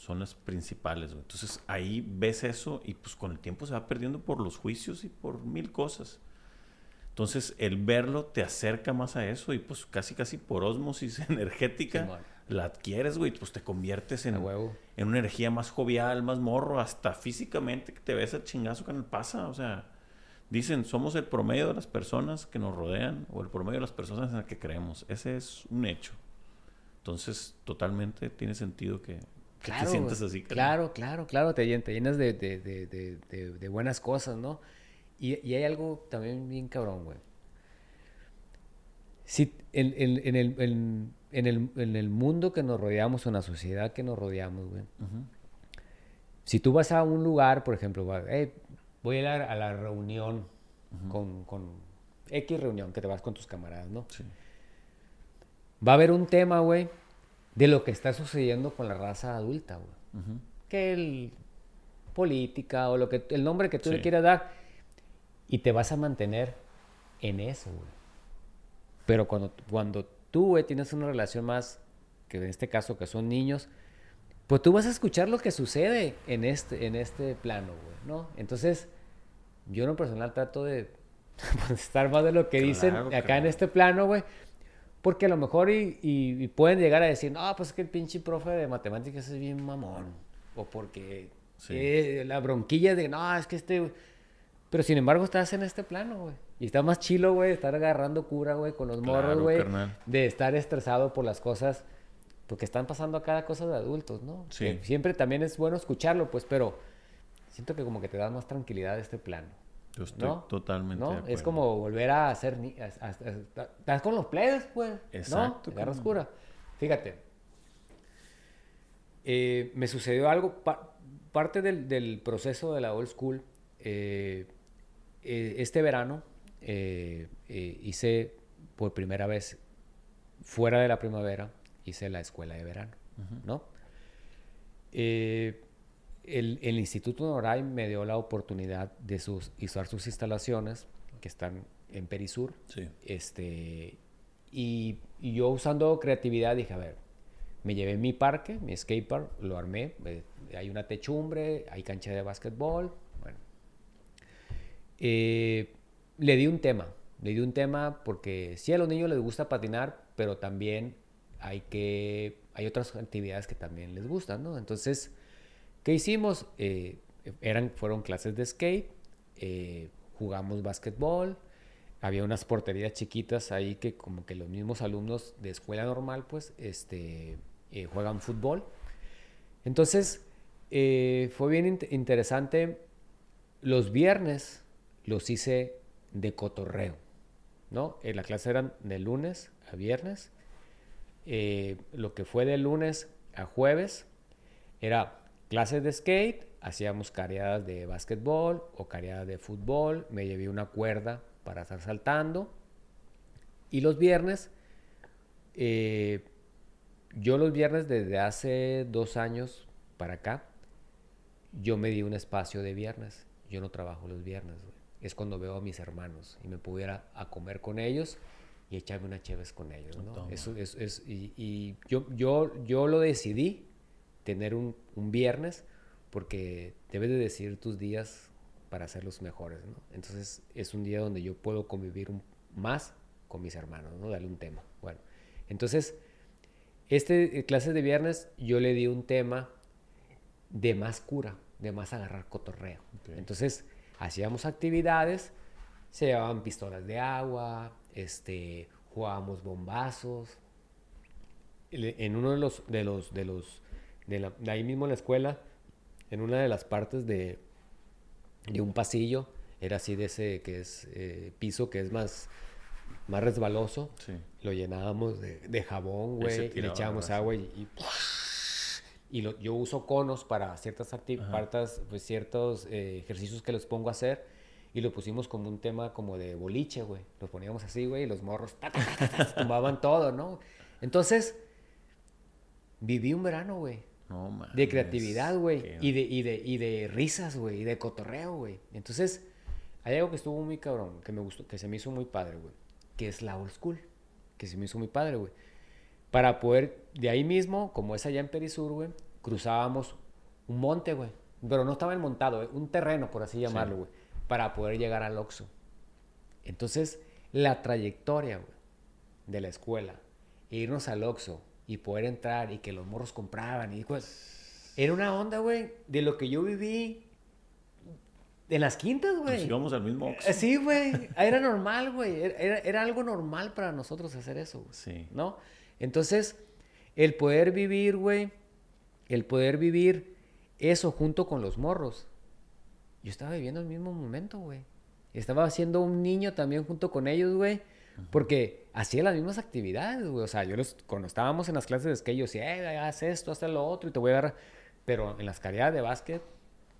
Son las principales, güey. Entonces ahí ves eso y pues con el tiempo se va perdiendo por los juicios y por mil cosas. Entonces, el verlo te acerca más a eso y pues casi, casi por osmosis energética la adquieres, güey, pues te conviertes en, en una energía más jovial, más morro, hasta físicamente que te ves el chingazo que nos pasa. O sea, dicen, somos el promedio de las personas que nos rodean o el promedio de las personas en las que creemos. Ese es un hecho. Entonces, totalmente tiene sentido que, te sientas así. Claro, claro, claro, te, llenas de, de buenas cosas, ¿no? Y, hay algo también bien cabrón, güey. Si en, en, el, en, el, en, el, mundo que nos rodeamos, en la sociedad que nos rodeamos, güey. Si tú vas a un lugar, por ejemplo, voy a ir a la reunión con, con, X reunión, que te vas con tus camaradas, ¿no? Sí. Va a haber un tema, güey, de lo que está sucediendo con la raza adulta, güey. Que el política o lo que el nombre que tú le quieras dar y te vas a mantener en eso, güey. Pero cuando, cuando tú, güey, tienes una relación más, que en este caso que son niños, pues tú vas a escuchar lo que sucede en este, en este plano, güey, ¿no? Entonces, yo en lo personal trato de estar más de lo que dicen acá en este plano, güey. Porque a lo mejor y, y, pueden llegar a decir, no, pues es que el pinche profe de matemáticas es bien mamón. O porque eh, la bronquilla de, no, es que este pero sin embargo estás en este plano, güey. Y está más chilo, güey, estar agarrando cura, güey, con los morros, güey. De estar estresado por las cosas, porque están pasando a cada cosa de adultos, ¿no? Sí. siempre también es bueno escucharlo, pues, pero siento que como que te da más tranquilidad este plano. Yo estoy totalmente ¿no? Es como volver a hacer... Estás con los plebes, pues. Exacto. ¿no? Agarras cura. Fíjate. Eh, me sucedió algo... parte del, del, proceso de la old school... Eh, eh, este verano eh, eh, hice por primera vez, fuera de la primavera, hice la escuela de verano, ¿no? El, el, Instituto Noray me dio la oportunidad de sus, usar sus instalaciones, que están en Perisur. Este, y, y, yo usando creatividad dije, a ver, me llevé mi parque, mi skatepark, lo armé, hay una techumbre, hay cancha de básquetbol, eh, le di un tema, le di un tema porque sí a los niños les gusta patinar, pero también hay que, hay otras actividades que también les gustan, ¿no? Entonces, ¿qué hicimos? Eh, eran, fueron clases de skate, eh, jugamos básquetbol, había unas porterías chiquitas ahí que como que los mismos alumnos de escuela normal, pues, este, juegan fútbol. Entonces, fue bien interesante. Los viernes los hice de cotorreo. ¿no? Eh, las clases eran de lunes a viernes. Eh, lo que fue de lunes a jueves era clases de skate, hacíamos careadas de básquetbol o careadas de fútbol, me llevé una cuerda para estar saltando. Y los viernes, eh, yo los viernes desde hace dos años para acá, yo me di un espacio de viernes. Yo no trabajo los viernes, Es cuando veo a mis hermanos y me pudiera a comer con ellos y echarme una chévere con ellos, ¿no? Eso, es, y, yo, yo, yo lo decidí tener un, un, viernes porque debes de decidir tus días para hacerlos mejores, ¿no? Entonces es un día donde yo puedo convivir más con mis hermanos, ¿no? Darle un tema. Bueno, entonces, este eh, clase de viernes yo le di un tema de más cura, de más agarrar cotorreo. Entonces, hacíamos actividades, se llevaban pistolas de agua, este, jugábamos bombazos. En uno de los, de los, de los, de, ahí mismo en la escuela, en una de las partes de, de un pasillo, era así de ese que es eh, piso que es más, más resbaloso. Lo llenábamos de, jabón, güey, y le echábamos agua y y yo uso conos para ciertas partes, pues ciertos eh, ejercicios que les pongo a hacer y lo pusimos como un tema como de boliche, güey. Lo poníamos así, güey, y los morros tomaban todo, ¿no? Entonces, viví un verano, güey. No, de creatividad, güey. Y de, y, de, y de risas, güey. Y de cotorreo, güey. Entonces, hay algo que estuvo muy cabrón, que me gustó, que se me hizo muy padre, güey. Que es la old school. Que se me hizo muy padre, güey para poder, de ahí mismo, como es allá en Perisur, güey, cruzábamos un monte, güey. Pero no estaba montado, un terreno, por así llamarlo, güey, para poder llegar al Oxxo. Entonces, la trayectoria, güey, de la escuela, irnos al Oxxo y poder entrar y que los morros compraban y pues, era una onda, güey, de lo que yo viví en las quintas, güey. Pues íbamos al mismo Oxxo. Sí, güey. Era normal, güey. Era, era, algo normal para nosotros hacer eso, güey. Sí. ¿No? Entonces, el poder vivir, güey, el poder vivir eso junto con los morros. Yo estaba viviendo el mismo momento, güey. Estaba haciendo un niño también junto con ellos, güey. Porque hacía las mismas actividades, güey. O sea, yo los, cuando estábamos en las clases de skate, yo decía, eh, haz esto, haz lo otro y te voy a dar. Pero en las carreras de básquet,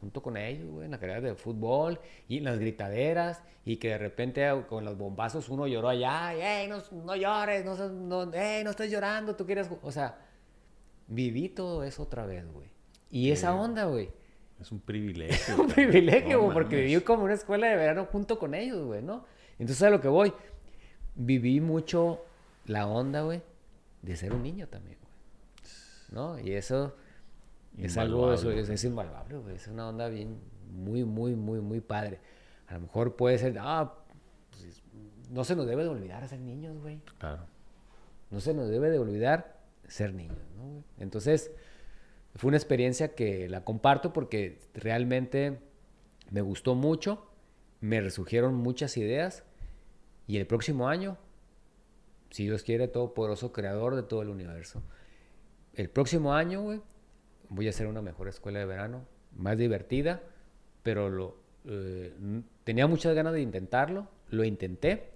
junto con ellos, güey, en la carrera de fútbol y en las gritaderas y que de repente con los bombazos uno lloró allá, ¡ey, no, no llores! No, no, ¡Ey, no estás llorando! Tú quieres... O sea, viví todo eso otra vez, güey. Y esa onda, güey. Es un privilegio. Es un privilegio, güey, porque viví como una escuela de verano junto con ellos, güey, ¿no? Entonces a lo que voy, viví mucho la onda, güey, de ser un niño también, güey. ¿No? Y eso es algo, eso, es, invaluable, güey. Es una onda bien, muy, muy, muy, muy padre. A lo mejor puede ser, ah, pues, no se nos debe de olvidar ser niños, güey. Claro. No se nos debe de olvidar ser niños, ¿no? Entonces, fue una experiencia que la comparto porque realmente me gustó mucho, me resurgieron muchas ideas y el próximo año, si Dios quiere, Todopoderoso Creador de todo el universo, el próximo año, güey, voy a hacer una mejor escuela de verano, más divertida, pero lo, eh, tenía muchas ganas de intentarlo, lo intenté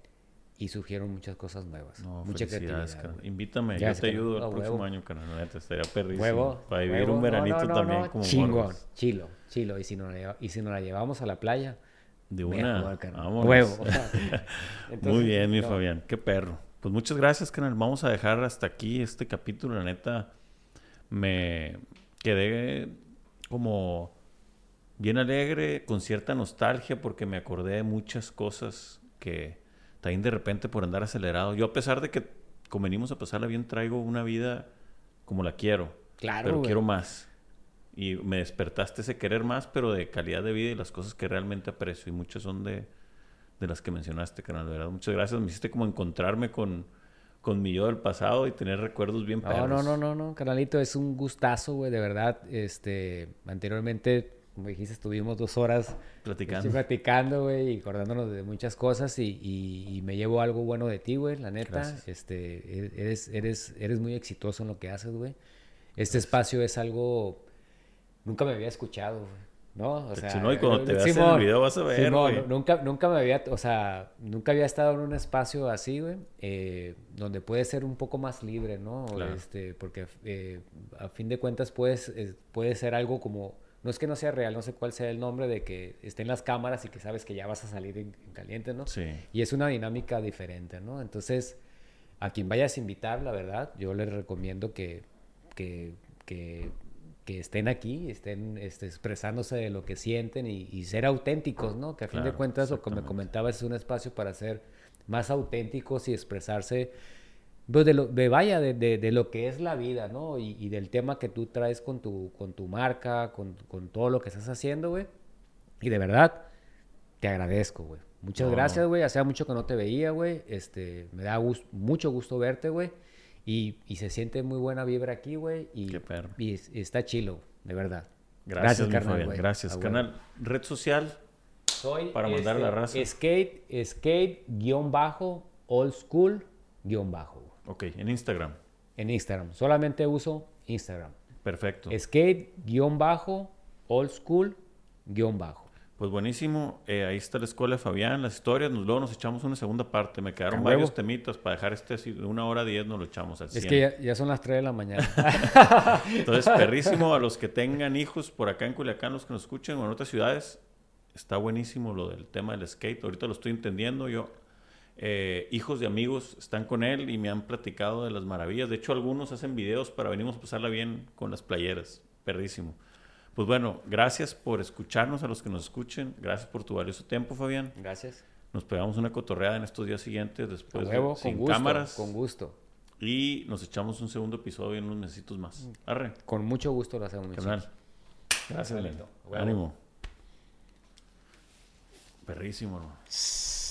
y surgieron muchas cosas nuevas. No, mucha creatividad. Invítame, yo te ayudo el próximo año, canal. Te estaría perrísimo. para vivir un veranito también como Chingón, chilo, chilo. Y si, nos la, y si nos la llevamos a la playa, de una, vamos. Huevo. Muy bien, mi Fabián. Qué perro. Pues muchas gracias, canal. Vamos a dejar hasta aquí este capítulo. La neta, me, quedé como bien alegre, con cierta nostalgia, porque me acordé de muchas cosas que también de repente por andar acelerado. Yo a pesar de que convenimos a pasarla bien, traigo una vida como la quiero. Claro. Pero quiero más. Y me despertaste ese querer más, pero de calidad de vida y las cosas que realmente aprecio. Y muchas son de, de las que mencionaste, canal. verdad, muchas gracias. Me hiciste como encontrarme con con mi yo del pasado y tener recuerdos bien perros. No, no, no, no, canalito, es un gustazo, güey, de verdad. Este, anteriormente, como dijiste, estuvimos dos horas platicando, platicando, güey, y acordándonos de muchas cosas y, y, me llevo algo bueno de ti, güey, la neta. Este, e-, eres, eres, eres muy exitoso en lo que haces, güey. Este espacio es algo, nunca me había escuchado, güey. ¿no? O sea, y cuando te veas en el video vas a ver, güey. nunca, nunca me había, o sea, nunca había estado en un espacio así, güey, eh, donde puedes ser un poco más libre, ¿no? Este, porque eh, a fin de cuentas puedes, puede ser algo como, no es que no sea real, no sé cuál sea el nombre de que estén las cámaras y que sabes que ya vas a salir en, caliente, ¿no? Sí. Y es una dinámica diferente, ¿no? Entonces, a quien vayas a invitar, la verdad, yo les recomiendo que, que, que que estén aquí, estén este, expresándose de lo que sienten y, ser auténticos, ¿no? Que a fin de cuentas, lo que me comentabas, es un espacio para ser más auténticos y expresarse, pues, de, lo, de vaya, de, de, lo que es la vida, ¿no? Y, del tema que tú traes con tu, con tu marca, con, con todo lo que estás haciendo, güey. Y de verdad, te agradezco, güey. Muchas gracias, güey. Hacía mucho que no te veía, güey. Este, me da mucho gusto verte, güey. Y, y, se siente muy buena vibra aquí, güey. Y, Qué perro. Y, está chilo, de verdad. Gracias, Gracias carnal. Gracias, canal. Red social. Soy para mandar la raza. Skate, skate, guion bajo, old school, guion bajo. Ok, en Instagram. En Instagram. Solamente uso Instagram. Perfecto. Skate, guion bajo, old school, guion bajo. Pues buenísimo. Eh, ahí está la escuela de Fabián, las historias. Nos, luego nos echamos una segunda parte. Me quedaron varios temitas para dejar este así, de una hora diez nos lo echamos al 100. Es que ya, son las tres de la mañana. Entonces, perrísimo a los que tengan hijos por acá en Culiacán, los que nos escuchen o en otras ciudades. Está buenísimo lo del tema del skate. Ahorita lo estoy entendiendo. Yo, eh, hijos de amigos están con él y me han platicado de las maravillas. De hecho, algunos hacen videos para venimos a pasarla bien con las playeras. Perrísimo. Pues bueno, gracias por escucharnos a los que nos escuchen. Gracias por tu valioso tiempo, Fabián. Gracias. Nos pegamos una cotorreada en estos días siguientes después de, con sin cámaras. Con gusto. Y nos echamos un segundo episodio en unos necesitos más. Arre. Con mucho gusto lo hacemos. Gracias, Lindo. Ánimo. Perrísimo, ¿no? Qué machín.